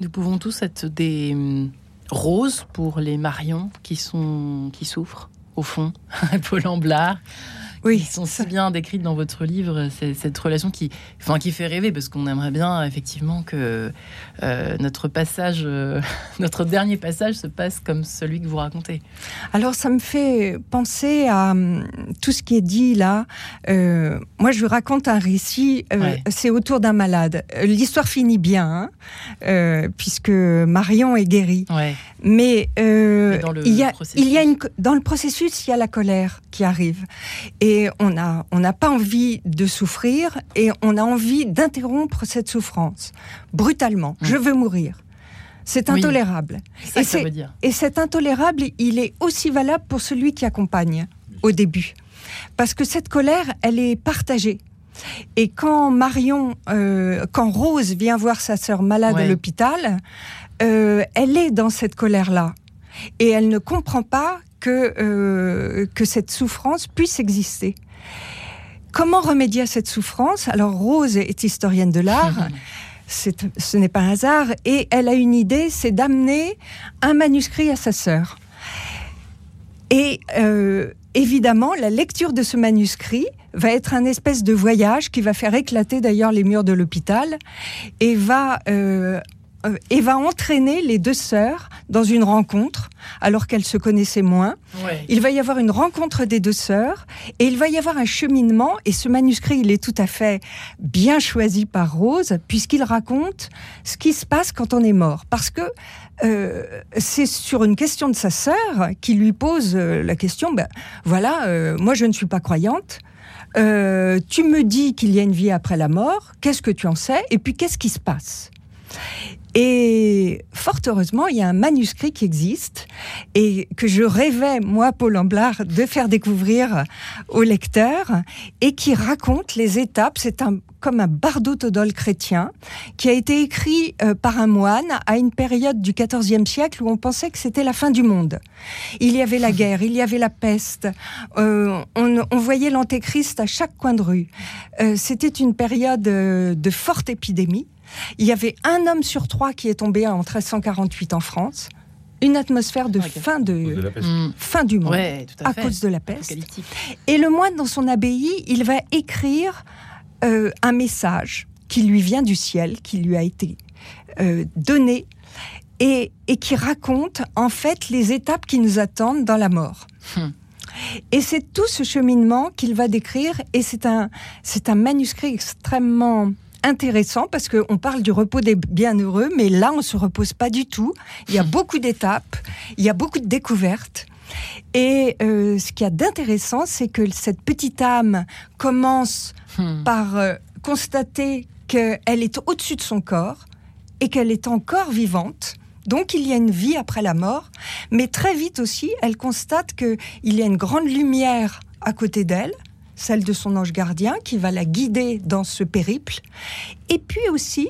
Nous pouvons tous être des hum, roses pour les Marions qui souffrent au fond, Paul Amblard. Oui. Sont si bien décrites dans votre livre, cette relation qui, enfin, qui fait rêver, parce qu'on aimerait bien effectivement que euh, notre passage, euh, notre dernier passage se passe comme celui que vous racontez. Alors ça me fait penser à hum, tout ce qui est dit là. Euh, moi, je raconte un récit, c'est autour d'un malade. L'histoire finit bien, hein, puisque Marion est guérie. Mais, il y a, il y a une, dans le processus, il y a la colère qui arrive. Et on n'a on pas envie de souffrir et on a envie d'interrompre cette souffrance brutalement. Mmh. Je veux mourir. C'est intolérable. et, ça veut dire. et cet intolérable, il est aussi valable pour celui qui accompagne au début. Parce que cette colère, elle est partagée. Et quand Marion, euh, quand Rose vient voir sa sœur malade à l'hôpital, euh, elle est dans cette colère-là. Et elle ne comprend pas que, euh, que cette souffrance puisse exister. Comment remédier à cette souffrance? Alors Rose est historienne de l'art. ce n'est pas un hasard. Et elle a une idée, c'est d'amener un manuscrit à sa sœur. Et euh, évidemment, la lecture de ce manuscrit va être un espèce de voyage qui va faire éclater d'ailleurs les murs de l'hôpital et va euh, euh, et va entraîner les deux sœurs dans une rencontre, alors qu'elles se connaissaient moins. Il va y avoir une rencontre des deux sœurs, et il va y avoir un cheminement, et ce manuscrit, il est tout à fait bien choisi par Rose, puisqu'il raconte ce qui se passe quand on est mort. Parce que euh, c'est sur une question de sa sœur qui lui pose euh, la question, ben, voilà, moi je ne suis pas croyante, euh, tu me dis qu'il y a une vie après la mort, qu'est-ce que tu en sais Et puis qu'est-ce qui se passe? Et fort heureusement, il y a un manuscrit qui existe et que je rêvais, moi, Paul Amblard, de faire découvrir aux lecteurs et qui raconte les étapes. C'est un, comme un bardo todol chrétien qui a été écrit euh, par un moine à une période du XIVe siècle où on pensait que c'était la fin du monde. Il y avait la guerre, il y avait la peste, euh, on, voyait l'antéchrist à chaque coin de rue. Euh, c'était une période de forte épidémie. Il y avait un homme sur trois qui est tombé en 1348 en France. Une atmosphère de, fin, de, mm. fin du monde à, cause de la peste. Et le moine, dans son abbaye, il va écrire euh, un message qui lui vient du ciel, qui lui a été euh, donné et, qui raconte en fait les étapes qui nous attendent dans la mort. Hmm. Et c'est tout ce cheminement qu'il va décrire et c'est un, c'est un manuscrit extrêmement intéressant parce qu'on parle du repos des bienheureux, mais là, on se repose pas du tout. Il y a beaucoup d'étapes, il y a beaucoup de découvertes. Et euh, ce qu'il y a d'intéressant, c'est que cette petite âme commence hmm. par euh, constater qu'elle est au-dessus de son corps et qu'elle est encore vivante. Donc il y a une vie après la mort, mais très vite aussi, elle constate qu'il y a une grande lumière à côté d'elle, celle de son ange gardien qui va la guider dans ce périple. Et puis aussi,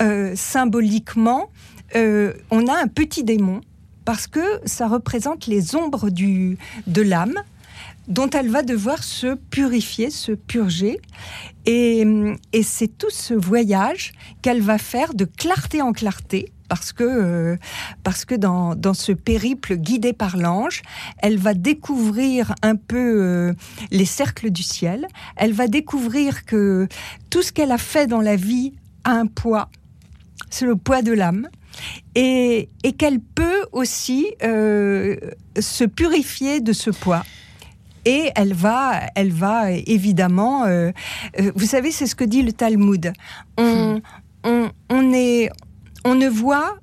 euh, symboliquement, euh, on a un petit démon parce que ça représente les ombres du, de l'âme dont elle va devoir se purifier, se purger. Et, et c'est tout ce voyage qu'elle va faire de clarté en clarté parce que, euh, parce que dans, dans, ce périple guidé par l'ange, elle va découvrir un peu euh, les cercles du ciel, elle va découvrir que tout ce qu'elle a fait dans la vie a un poids, c'est le poids de l'âme. Et, et qu'elle peut aussi euh, se purifier de ce poids. Et elle va, elle va évidemment. vous savez, c'est ce que dit le Talmud. On, hmm. on, on est, on ne voit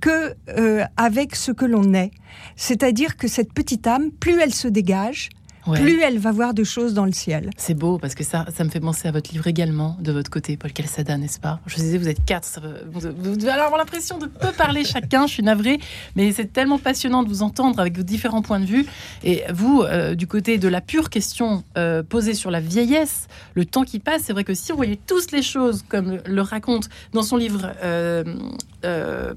que euh, avec ce que l'on est. C'est-à-dire que cette petite âme, plus elle se dégage, plus elle va voir de choses dans le ciel. C'est beau parce que ça, ça me fait penser à votre livre également, de votre côté, Paul Calçada, n'est-ce pas? Je vous disais, vous êtes quatre, vous, devez avoir l'impression de peu parler chacun, je suis navrée, mais c'est tellement passionnant de vous entendre avec vos différents points de vue. Et vous, euh, du côté de la pure question euh, posée sur la vieillesse, le temps qui passe, c'est vrai que si on voyait tous les choses comme le raconte dans son livre euh,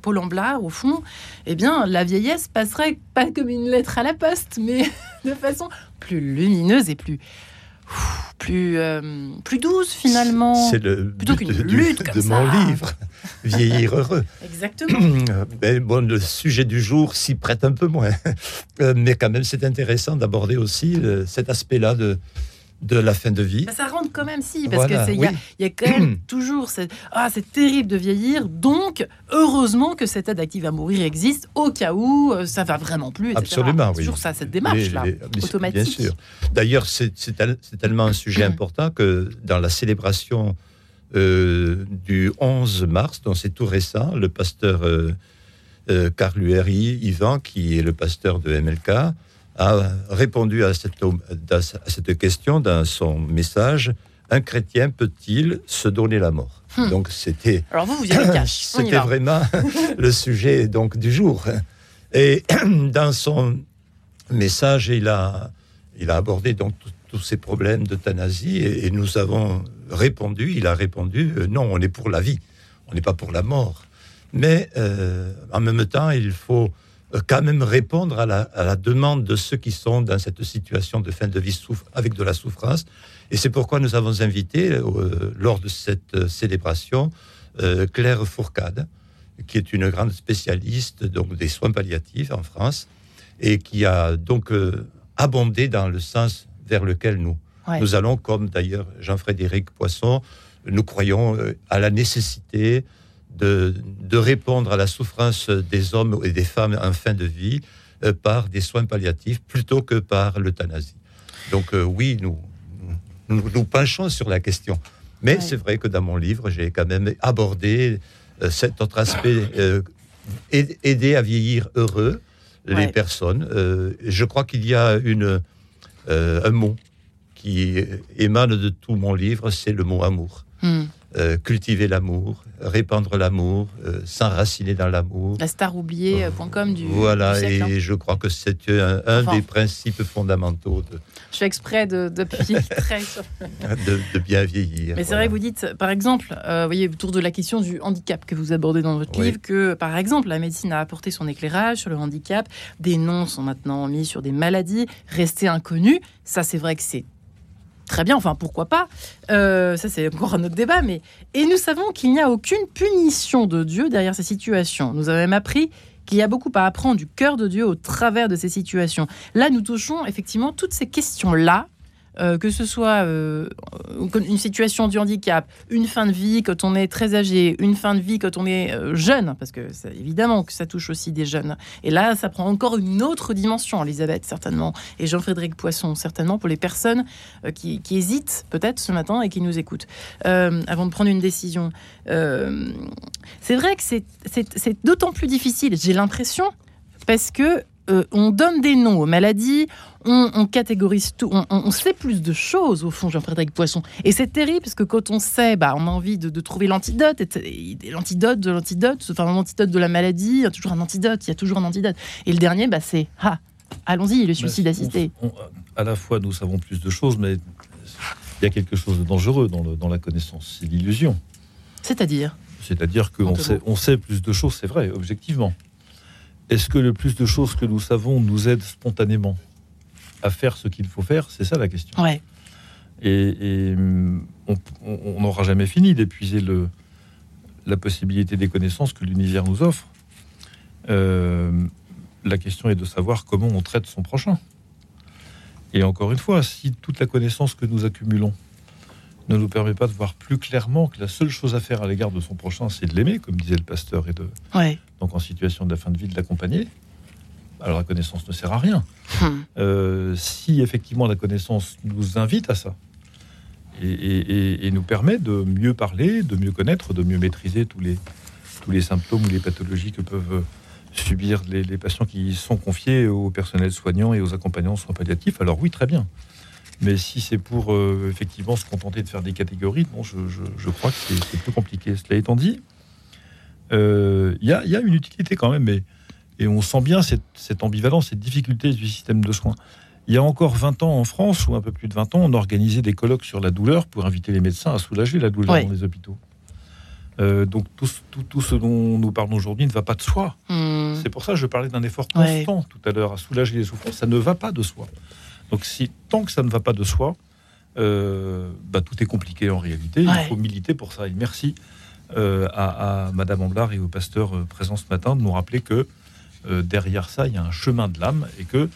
Paul Amblard, au fond, eh bien, la vieillesse passerait pas comme une lettre à la poste, mais de façon plus lumineuse et plus plus euh, plus douce finalement. C'est le plutôt qu'une lutte de mon livre, vieillir heureux. Exactement. Mais bon, le sujet du jour s'y prête un peu moins, euh, mais quand même c'est intéressant d'aborder aussi euh, cet aspect-là de de la fin de vie. ça rentre quand même si, parce qu'il y, y, a quand même toujours cette... Ah, c'est terrible de vieillir, donc heureusement que cette aide active à mourir existe au cas où euh, ça va vraiment plus. Absolument, oui. toujours ça, cette démarche-là, automatique. Bien sûr. D'ailleurs, c'est tellement un sujet important que dans la célébration euh, du 11 mars, donc c'est tout récent, le pasteur euh, euh Carl Yvan, qui est le pasteur de MLK, a répondu à cette, à cette question dans son message Un chrétien peut-il se donner la mort? Hmm. Donc c'était. Alors vous, vous avez cash. C'était vraiment le sujet donc du jour. Et dans son message, il a, il a abordé donc tous ces problèmes d'euthanasie et, et, nous avons répondu. Il a répondu euh, non, on est pour la vie, on n'est pas pour la mort. Mais euh, en même temps, il faut quand même répondre à la, demande de ceux qui sont dans cette situation de fin de vie avec de la souffrance. Et c'est pourquoi nous avons invité, euh, lors de cette euh, célébration, Claire Fourcade, qui est une grande spécialiste donc, des soins palliatifs en France, et qui a donc abondé dans le sens vers lequel nous, nous allons, comme d'ailleurs Jean-Frédéric Poisson, nous croyons à la nécessité de, de, répondre à la souffrance des hommes et des femmes en fin de vie euh, par des soins palliatifs plutôt que par l'euthanasie. Donc euh, oui, nous, nous, nous penchons sur la question. Mais c'est vrai que dans mon livre, j'ai quand même abordé euh, cet autre aspect, aider à vieillir heureux les personnes. je crois qu'il y a une, un mot qui émane de tout mon livre, c'est le mot amour. Hmm. Euh, cultiver l'amour, répandre l'amour, euh, s'enraciner dans l'amour. La staroubliée.com du. Voilà, et hein. je crois que c'est un, des principes fondamentaux. De, je fais exprès de, de, de, bien vieillir. Mais c'est vrai que vous dites, par exemple, euh, voyez, autour de la question du handicap que vous abordez dans votre livre, que par exemple, la médecine a apporté son éclairage sur le handicap, des noms sont maintenant mis sur des maladies restées inconnues. Ça, c'est vrai que c'est très bien, enfin pourquoi pas. Euh, ça c'est encore un autre débat, mais et nous savons qu'il n'y a aucune punition de Dieu derrière ces situations. Nous avons même appris qu'il y a beaucoup à apprendre du cœur de Dieu au travers de ces situations. Là, nous touchons effectivement toutes ces questions-là euh, que ce soit euh, une situation du handicap, une fin de vie quand on est très âgé, une fin de vie quand on est euh, jeune, parce que évidemment que ça touche aussi des jeunes. Et là, ça prend encore une autre dimension, Elisabeth, certainement, et Jean-Frédéric Poisson, certainement, pour les personnes qui, qui, hésitent peut-être ce matin et qui nous écoutent, avant de prendre une décision. c'est vrai que c'est d'autant plus difficile, j'ai l'impression, parce que euh, on donne des noms aux maladies, on, catégorise tout, on, sait plus de choses au fond, Jean-Frédéric Poisson. Et c'est terrible parce que quand on sait, bah, on a envie de, trouver l'antidote, l'antidote de l'antidote, enfin l'antidote de la maladie, il y a toujours un antidote, il y a toujours un antidote. Et le dernier, bah, c'est ah, allons-y, le suicide assisté. à la fois, nous savons plus de choses, mais il y a quelque chose de dangereux dans, dans la connaissance, c'est l'illusion. C'est-à-dire? C'est-à-dire qu'on sait, on sait plus de choses, c'est vrai, objectivement. Est-ce que le plus de choses que nous savons nous aide spontanément à faire ce qu'il faut faire? C'est ça la question. Ouais. Et, on n'aura jamais fini d'épuiser la possibilité des connaissances que l'univers nous offre. Euh, la question est de savoir comment on traite son prochain. Et encore une fois, si toute la connaissance que nous accumulons ne nous permet pas de voir plus clairement que la seule chose à faire à l'égard de son prochain, c'est de l'aimer, comme disait le pasteur, et de donc en situation de la fin de vie, de l'accompagner. Alors la connaissance ne sert à rien. Hmm. Euh, si effectivement la connaissance nous invite à ça et, nous permet de mieux parler, de mieux connaître, de mieux maîtriser tous les, tous les symptômes ou les pathologies que peuvent subir les, patients qui sont confiés au personnel soignant et aux accompagnants soins palliatifs, alors oui, très bien. Mais si c'est pour euh, effectivement se contenter de faire des catégories, non, je, crois que c'est plus compliqué. Cela étant dit, euh, il y, a, une utilité quand même, et on sent bien cette, ambivalence, cette difficulté du système de soins. Il y a encore 20 ans en France, ou un peu plus de 20 ans, on organisait des colloques sur la douleur pour inviter les médecins à soulager la douleur dans les hôpitaux. Euh, donc tout, tout, ce dont nous parlons aujourd'hui ne va pas de soi. Hmm. C'est pour ça que je parlais d'un effort constant tout à l'heure à soulager les souffrances. Ça ne va pas de soi. Donc si tant que ça ne va pas de soi, euh, bah, tout est compliqué en réalité. Il faut militer pour ça. Et merci euh, à, Madame Amblard et au pasteur euh, présent ce matin de nous rappeler que derrière ça, il y a un chemin de l'âme et que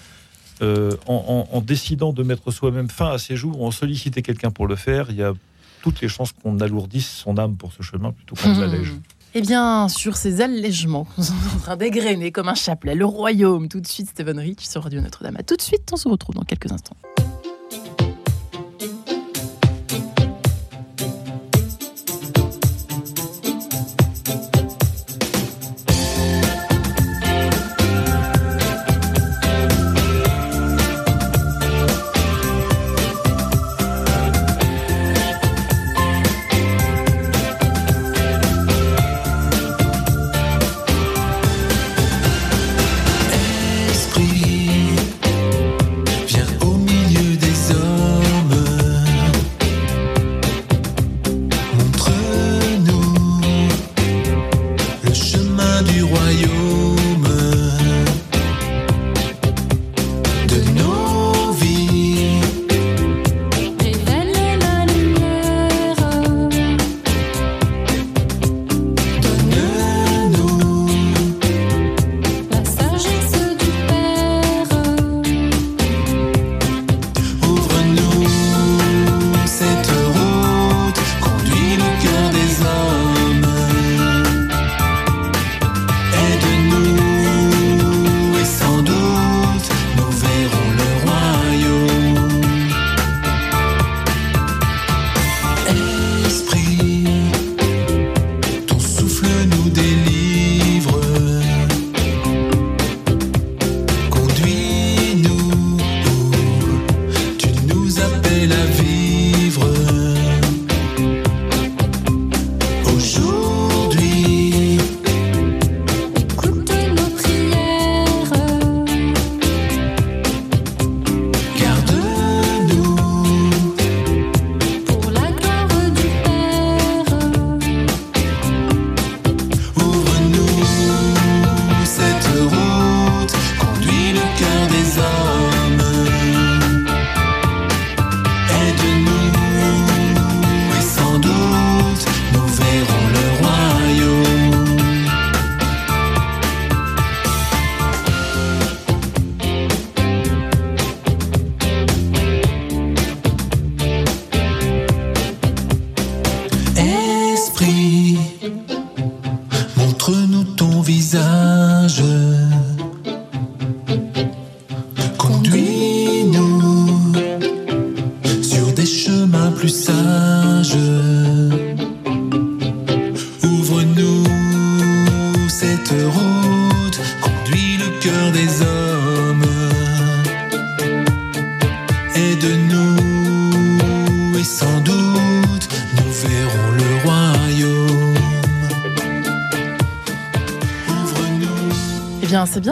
en, décidant de mettre soi-même fin à ses jours, en solliciter quelqu'un pour le faire, il y a toutes les chances qu'on alourdisse son âme pour ce chemin plutôt qu'on l'allège. Eh bien, sur ces allègements, nous sommes en train d'égrener comme un chapelet le royaume. Tout de suite, Stephen Rich sur Radio Notre-Dame. tout de suite, on se retrouve dans quelques instants.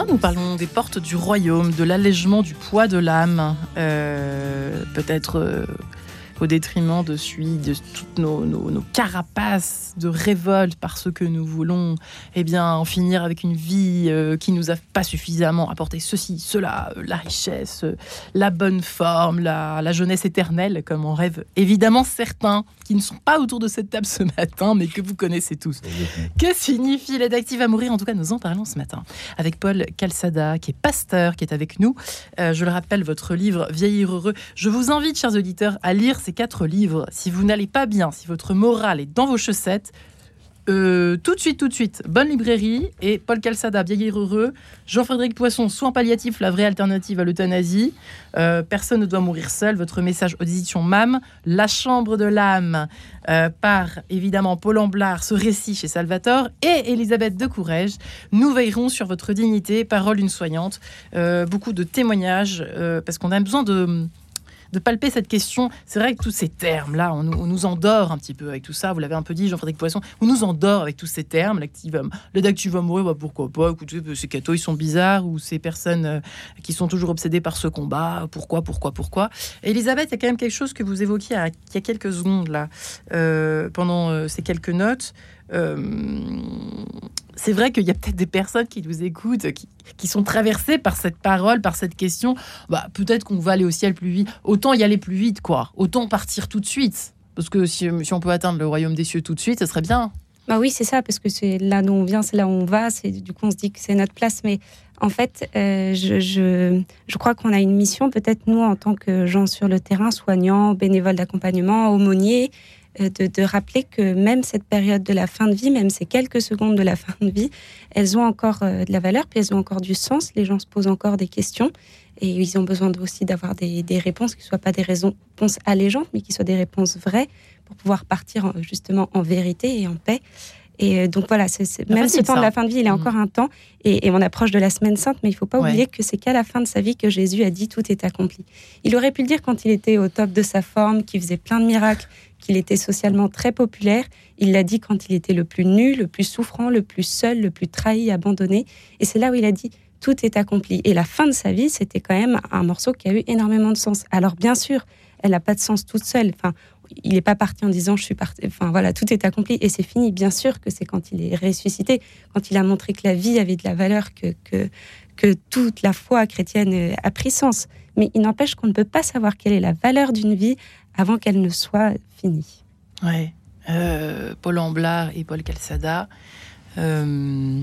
Nous parlons des portes du royaume, de l'allègement du poids de l'âme, euh, peut-être euh, au détriment de celui de toutes nos, nos- nos carapaces de révolte parce que nous voulons eh bien, en finir avec une vie euh, qui nous a pas suffisamment apporté ceci, cela, euh, la richesse, euh, la bonne forme, la, la jeunesse éternelle, comme en rêvent évidemment certains qui ne sont pas autour de cette table ce matin, mais que vous connaissez tous. Que signifie l'aide active à mourir? En tout cas, nous en parlons ce matin avec Paul Calçada, qui est pasteur, qui est avec nous. Euh, je le rappelle, votre livre Vieillir heureux. Je vous invite, chers auditeurs, à lire ces quatre livres. Si vous n'allez pas bien, si votre morale est dans vos chaussettes, euh, tout de suite, tout de suite, bonne librairie. Et Paul Calçada, Vieillir heureux, Jean-Frédéric Poisson, Soins palliatifs, la vraie alternative à l'euthanasie, Euh, Personne ne doit mourir seul, votre message aux MAM, La chambre de l'âme, euh, par évidemment Paul Amblard, ce récit chez Salvatore, et Elisabeth de Courrèges, nous veillerons sur votre dignité, parole d'une soignante, beaucoup de témoignages, parce qu'on a besoin de de palper cette question. C'est vrai que tous ces termes-là, on, nous- on nous endort un petit peu avec tout ça. Vous l'avez un peu dit, Jean-Frédéric Poisson, on nous endort avec tous ces termes. L'active, le vas mourir, bah, pourquoi pas Écoutez, ces cathos, ils sont bizarres, ou ces personnes euh, qui sont toujours obsédées par ce combat. Pourquoi, pourquoi, pourquoi Elisabeth, il y a quand même quelque chose que vous évoquiez il y a quelques secondes, là, euh, pendant euh, ces quelques notes. C'est vrai qu'il y a peut-être des personnes qui nous écoutent, qui, qui sont traversées par cette parole, par cette question. Bah, peut-être qu'on va aller au ciel plus vite. Autant y aller plus vite, quoi. Autant partir tout de suite. Parce que si, si on peut atteindre le royaume des cieux tout de suite, ce serait bien. Bah oui, c'est ça, parce que c'est là d'où on vient, c'est là où on va. C'est du coup on se dit que c'est notre place, mais en fait, euh, je, je, je crois qu'on a une mission, peut-être nous en tant que gens sur le terrain, soignants, bénévoles d'accompagnement, aumôniers, de, de rappeler que même cette période de la fin de vie, même ces quelques secondes de la fin de vie, elles ont encore euh, de la valeur, puis elles ont encore du sens. Les gens se posent encore des questions et ils ont besoin aussi d'avoir des, des réponses qui ne soient pas des raisons- réponses allégeantes, mais qui soient des réponses vraies pour pouvoir partir en- justement en vérité et en paix. Et euh, donc voilà, même ce temps de la fin de vie, il est Mhm. encore un temps. Et, et on approche de la semaine sainte, mais il faut pas Ouais. oublier que c'est qu'à la fin de sa vie que Jésus a dit tout est accompli. Il aurait pu le dire quand il était au top de sa forme, qu'il faisait plein de miracles, qu'il était socialement très populaire. Il l'a dit quand il était le plus nu, le plus souffrant, le plus seul, le plus trahi, abandonné. Et c'est là où il a dit tout est accompli. Et la fin de sa vie, c'était quand même un morceau qui a eu énormément de sens. Alors bien sûr, elle n'a pas de sens toute seule. Enfin, il n'est pas parti en disant je suis parti. Enfin voilà, tout est accompli et c'est fini. Bien sûr que c'est quand il est ressuscité, quand il a montré que la vie avait de la valeur, que que, que toute la foi chrétienne a pris sens. Mais il n'empêche qu'on ne peut pas savoir quelle est la valeur d'une vie avant qu'elle ne soit finie. Ouais. Euh, Paul Amblard et Paul Calçada. Euh,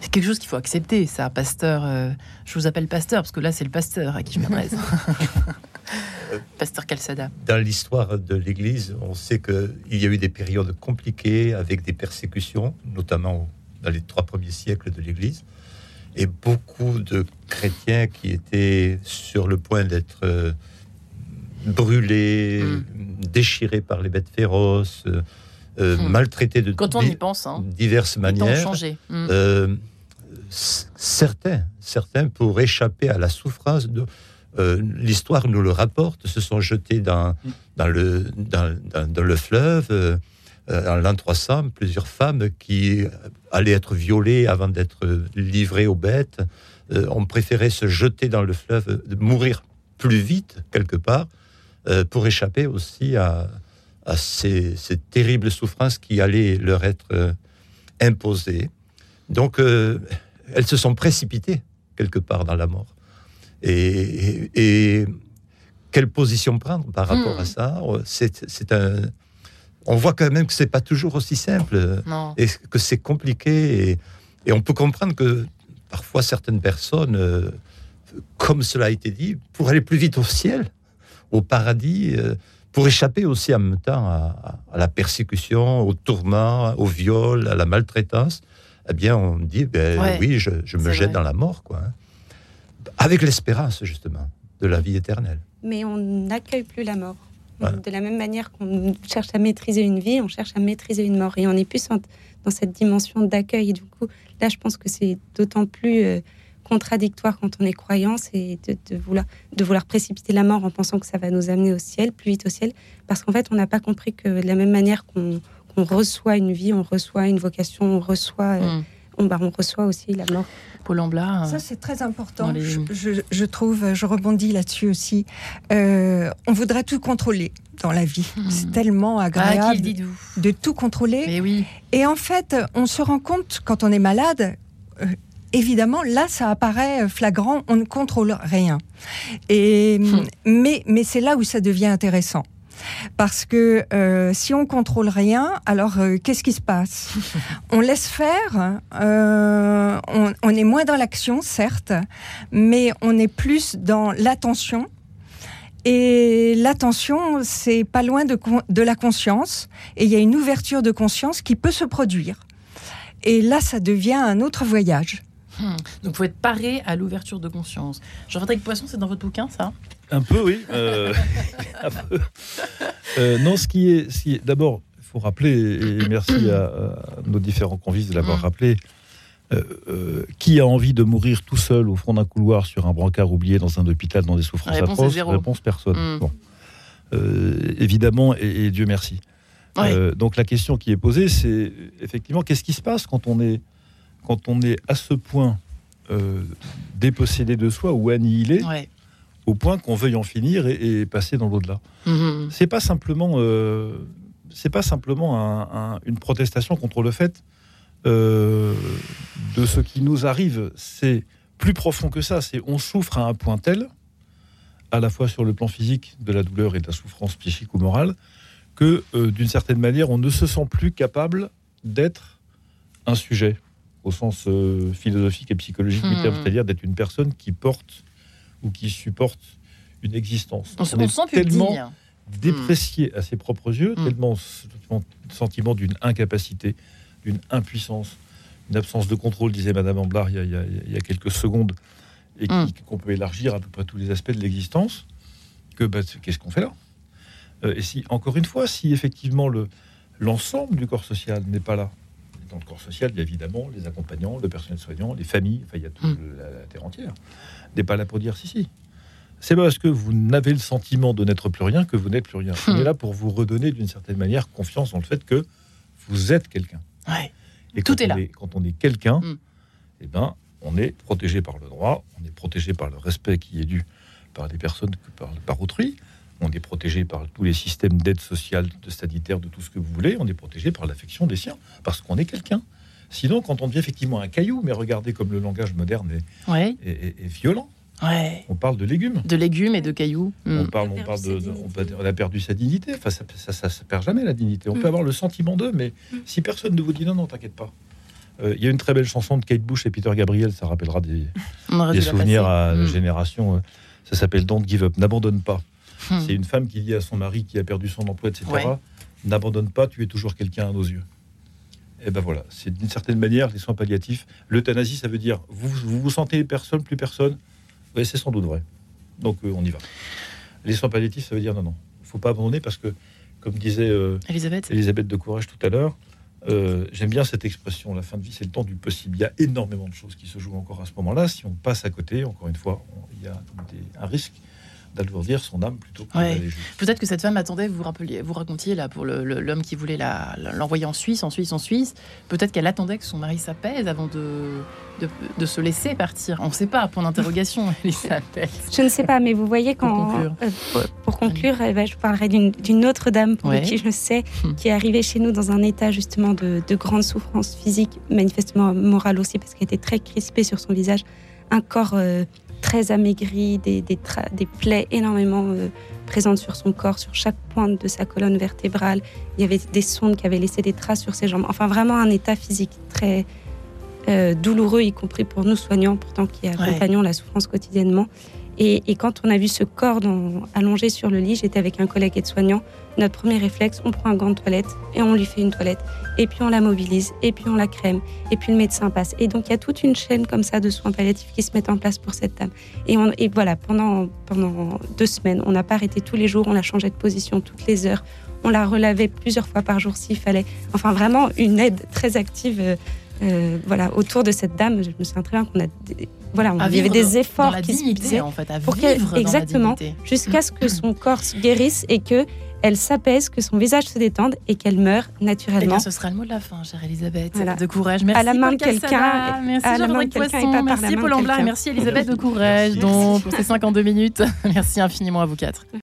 c'est quelque chose qu'il faut accepter, ça, pasteur. euh, je vous appelle pasteur parce que là, c'est le pasteur à qui je m'adresse. pasteur Calçada. Dans l'histoire de l'Église, on sait qu'il y a eu des périodes compliquées avec des persécutions, notamment dans les trois premiers siècles de l'Église, et beaucoup de chrétiens qui étaient sur le point d'être euh, brûlés, Mm. déchirés par les bêtes féroces, euh, euh, Mm. maltraités de Quand on di- y pense, hein, diverses les temps ont manières. changé. Mm. Euh, certains, certains, pour échapper à la souffrance, de, euh, l'histoire nous le rapporte, se sont jetés dans, dans, le, dans, dans- dans le fleuve. en l'an 300, plusieurs femmes qui allaient être violées avant d'être livrées aux bêtes euh, ont préféré se jeter dans le fleuve, mourir plus vite quelque part, euh, pour échapper aussi à, à ces, ces terribles souffrances qui allaient leur être euh, imposées. Donc, euh, elles se sont précipitées quelque part dans la mort. Et, et- et quelle position prendre par rapport Hmm. à ça? C'est c'est un. On voit quand même que c'est pas toujours aussi simple Non. et que c'est compliqué. Et, et on peut comprendre que parfois certaines personnes, euh, comme cela a été dit, pour aller plus vite au ciel, au paradis, euh, pour échapper aussi en même temps à, la persécution, au tourment, au viol, à la maltraitance, eh bien, on dit, ben, oui, je, me jette dans la mort, quoi. Hein. Avec l'espérance, justement, de la vie éternelle. Mais on n'accueille plus la mort. De la même manière qu'on cherche à maîtriser une vie, on cherche à maîtriser une mort. Et on est plus dans cette dimension d'accueil. Et du coup, là, je pense que c'est d'autant plus euh, contradictoire quand on est croyant, c'est de, vouloir, de vouloir précipiter la mort en pensant que ça va nous amener au ciel, plus vite au ciel. Parce qu'en fait, on n'a pas compris que de la même manière qu'on reçoit une vie, on reçoit une vocation, on reçoit, euh, mm. on, bah, on reçoit aussi la mort. Paul Amblat. Ça, c'est très important. Je, trouve, je rebondis là-dessus aussi. Euh, on voudrait tout contrôler dans la vie. Hmm. C'est tellement ah, agréable de tout contrôler. Mais oui. Et en fait, on se rend compte quand on est malade. Euh, évidemment, là, ça apparaît flagrant, on ne contrôle rien. Et, hmm. mais, mais c'est là où ça devient intéressant. Parce que euh, si on contrôle rien, alors euh, qu'est-ce qui se passe? On laisse faire, euh, on, est moins dans l'action, certes, mais on est plus dans l'attention. Et l'attention, c'est pas loin de, de la conscience, et il y a une ouverture de conscience qui peut se produire. Et là, ça devient un autre voyage. Hmm. Donc, il faut être paré à l'ouverture de conscience. Jean-Frédéric Poisson, c'est dans votre bouquin, ça? Un peu, oui. Euh, euh, non, ce qui est, est d'abord, il faut rappeler, et merci à, nos différents convives de l'avoir hmm. rappelé, euh, qui a envie de mourir tout seul au fond d'un couloir sur un brancard oublié dans un hôpital dans des souffrances atroces? Réponse personne. Hmm. Bon. évidemment, et, Dieu merci. donc la question qui est posée, c'est effectivement qu'est-ce qui se passe quand on est quand on est à ce point euh, dépossédé de soi ou annihilé, au point qu'on veuille en finir et, passer dans l'au-delà. Mm-hmm. C'est pas simplement, euh, c'est pas simplement une protestation contre le fait euh, de ce qui nous arrive. C'est plus profond que ça. C'est on souffre à un point tel, à la fois sur le plan physique de la douleur et de la souffrance psychique ou morale, que d'une certaine manière, on ne se sent plus capable d'être un sujet au sens euh, philosophique et psychologique hmm. c'est-à-dire d'être une personne qui porte ou qui supporte une existence. On, est tellement déprécié à ses propres yeux, hmm. tellement sentiment d'une incapacité, d'une impuissance, une absence de contrôle, disait Madame Amblard il y a, quelques secondes, et hmm. qu'on peut élargir à peu près tous les aspects de l'existence, que bah, qu'est-ce qu'on fait là? Euh, Et si, encore une fois, si effectivement le l'ensemble du corps social n'est pas là, dans le corps social, a évidemment les accompagnants, le personnel soignant, les familles, enfin, il y a toute mm. la, terre entière. N'est pas là pour dire si, si. C'est parce que vous n'avez le sentiment de n'être plus rien que vous n'êtes plus rien? On est là pour vous redonner d'une certaine manière confiance dans le fait que vous êtes quelqu'un. Et Tout est là. quand on est quelqu'un, mm. eh ben, on est protégé par le droit, on est protégé par le respect qui est dû par les personnes, par, par autrui. On est protégé par tous les systèmes d'aide sociale, de sanitaire, de tout ce que vous voulez. On est protégé par l'affection des siens, parce qu'on est quelqu'un. Sinon, quand on devient effectivement un caillou, mais regardez comme le langage moderne est, violent. On parle de légumes. De légumes et de cailloux. On, hmm. parle, on, parle de, on, a perdu sa dignité. Enfin, ça, ça, ça, perd jamais la dignité. On hmm. peut avoir le sentiment d'eux, mais hmm. si personne ne vous dit non, non, t'inquiète pas. Euh, il y a une très belle chanson de Kate Bush et Peter Gabriel, ça rappellera des, des souvenirs à la génération. Euh, ça s'appelle Don't Give Up, n'abandonne pas. Hmm. C'est une femme qui dit à son mari qui a perdu son emploi, etc. N'abandonne pas, tu es toujours quelqu'un à nos yeux. Et ben voilà, c'est d'une certaine manière les soins palliatifs. L'euthanasie, ça veut dire vous, vous sentez personne, plus personne? C'est sans doute vrai. Donc euh, on y va. Les soins palliatifs, ça veut dire non, non, il faut pas abandonner parce que, comme disait euh, Elisabeth. Elisabeth de Courage tout à l'heure, euh, j'aime bien cette expression, la fin de vie, c'est le temps du possible. Il y a énormément de choses qui se jouent encore à ce moment-là. Si on passe à côté, encore une fois, il y a un risque d'alourdir son âme plutôt que Peut-être que cette femme attendait, vous rappeliez, vous racontiez là pour l'homme qui voulait l'envoyer en Suisse, en Suisse, en Suisse. Peut-être qu'elle attendait que son mari s'apaise avant de, de, se laisser partir. On ne sait pas, point d'interrogation. Je ne sais pas, mais vous voyez quand. Pour conclure, euh, pour, conclure eh ben, je parlerai d'une autre dame pour qui je sais, hmm. qui est arrivée chez nous dans un état justement de, de grande souffrance physique, manifestement morale aussi, parce qu'elle était très crispée sur son visage. Un corps. Euh, très amaigri, des, des, des plaies énormément euh, présentes sur son corps, sur chaque pointe de sa colonne vertébrale. Il y avait des sondes qui avaient laissé des traces sur ses jambes. Enfin, vraiment un état physique très euh, douloureux, y compris pour nous soignants, pourtant qui accompagnons la souffrance quotidiennement. Et, quand on a vu ce corps allongé sur le lit, j'étais avec un collègue aide-soignant. Notre premier réflexe, on prend un gant de toilette et on lui fait une toilette. Et puis on la mobilise, et puis on la crème, et puis le médecin passe. Et donc il y a toute une chaîne comme ça de soins palliatifs qui se mettent en place pour cette dame. Et, voilà, pendant, pendant deux semaines, on n'a pas arrêté tous les jours, on la changeait de position toutes les heures, on la relavait plusieurs fois par jour s'il fallait. Enfin vraiment une aide très active. Euh, euh, voilà, autour de cette dame, je me souviens très bien qu'on a, voilà, il y avait des efforts qui se faisaient en fait, à pour vivre exactement, jusqu'à ce que son corps se guérisse et que elle s'apaise, que son visage se détende et qu'elle meure naturellement. Et ce sera le mot de la fin, chère Elisabeth. De courage. Merci à la main de quelqu'un. Merci à la main de quelqu'un Merci Paul Amblin et merci Elisabeth de courage donc, pour ces 52 minutes. Merci infiniment à vous quatre.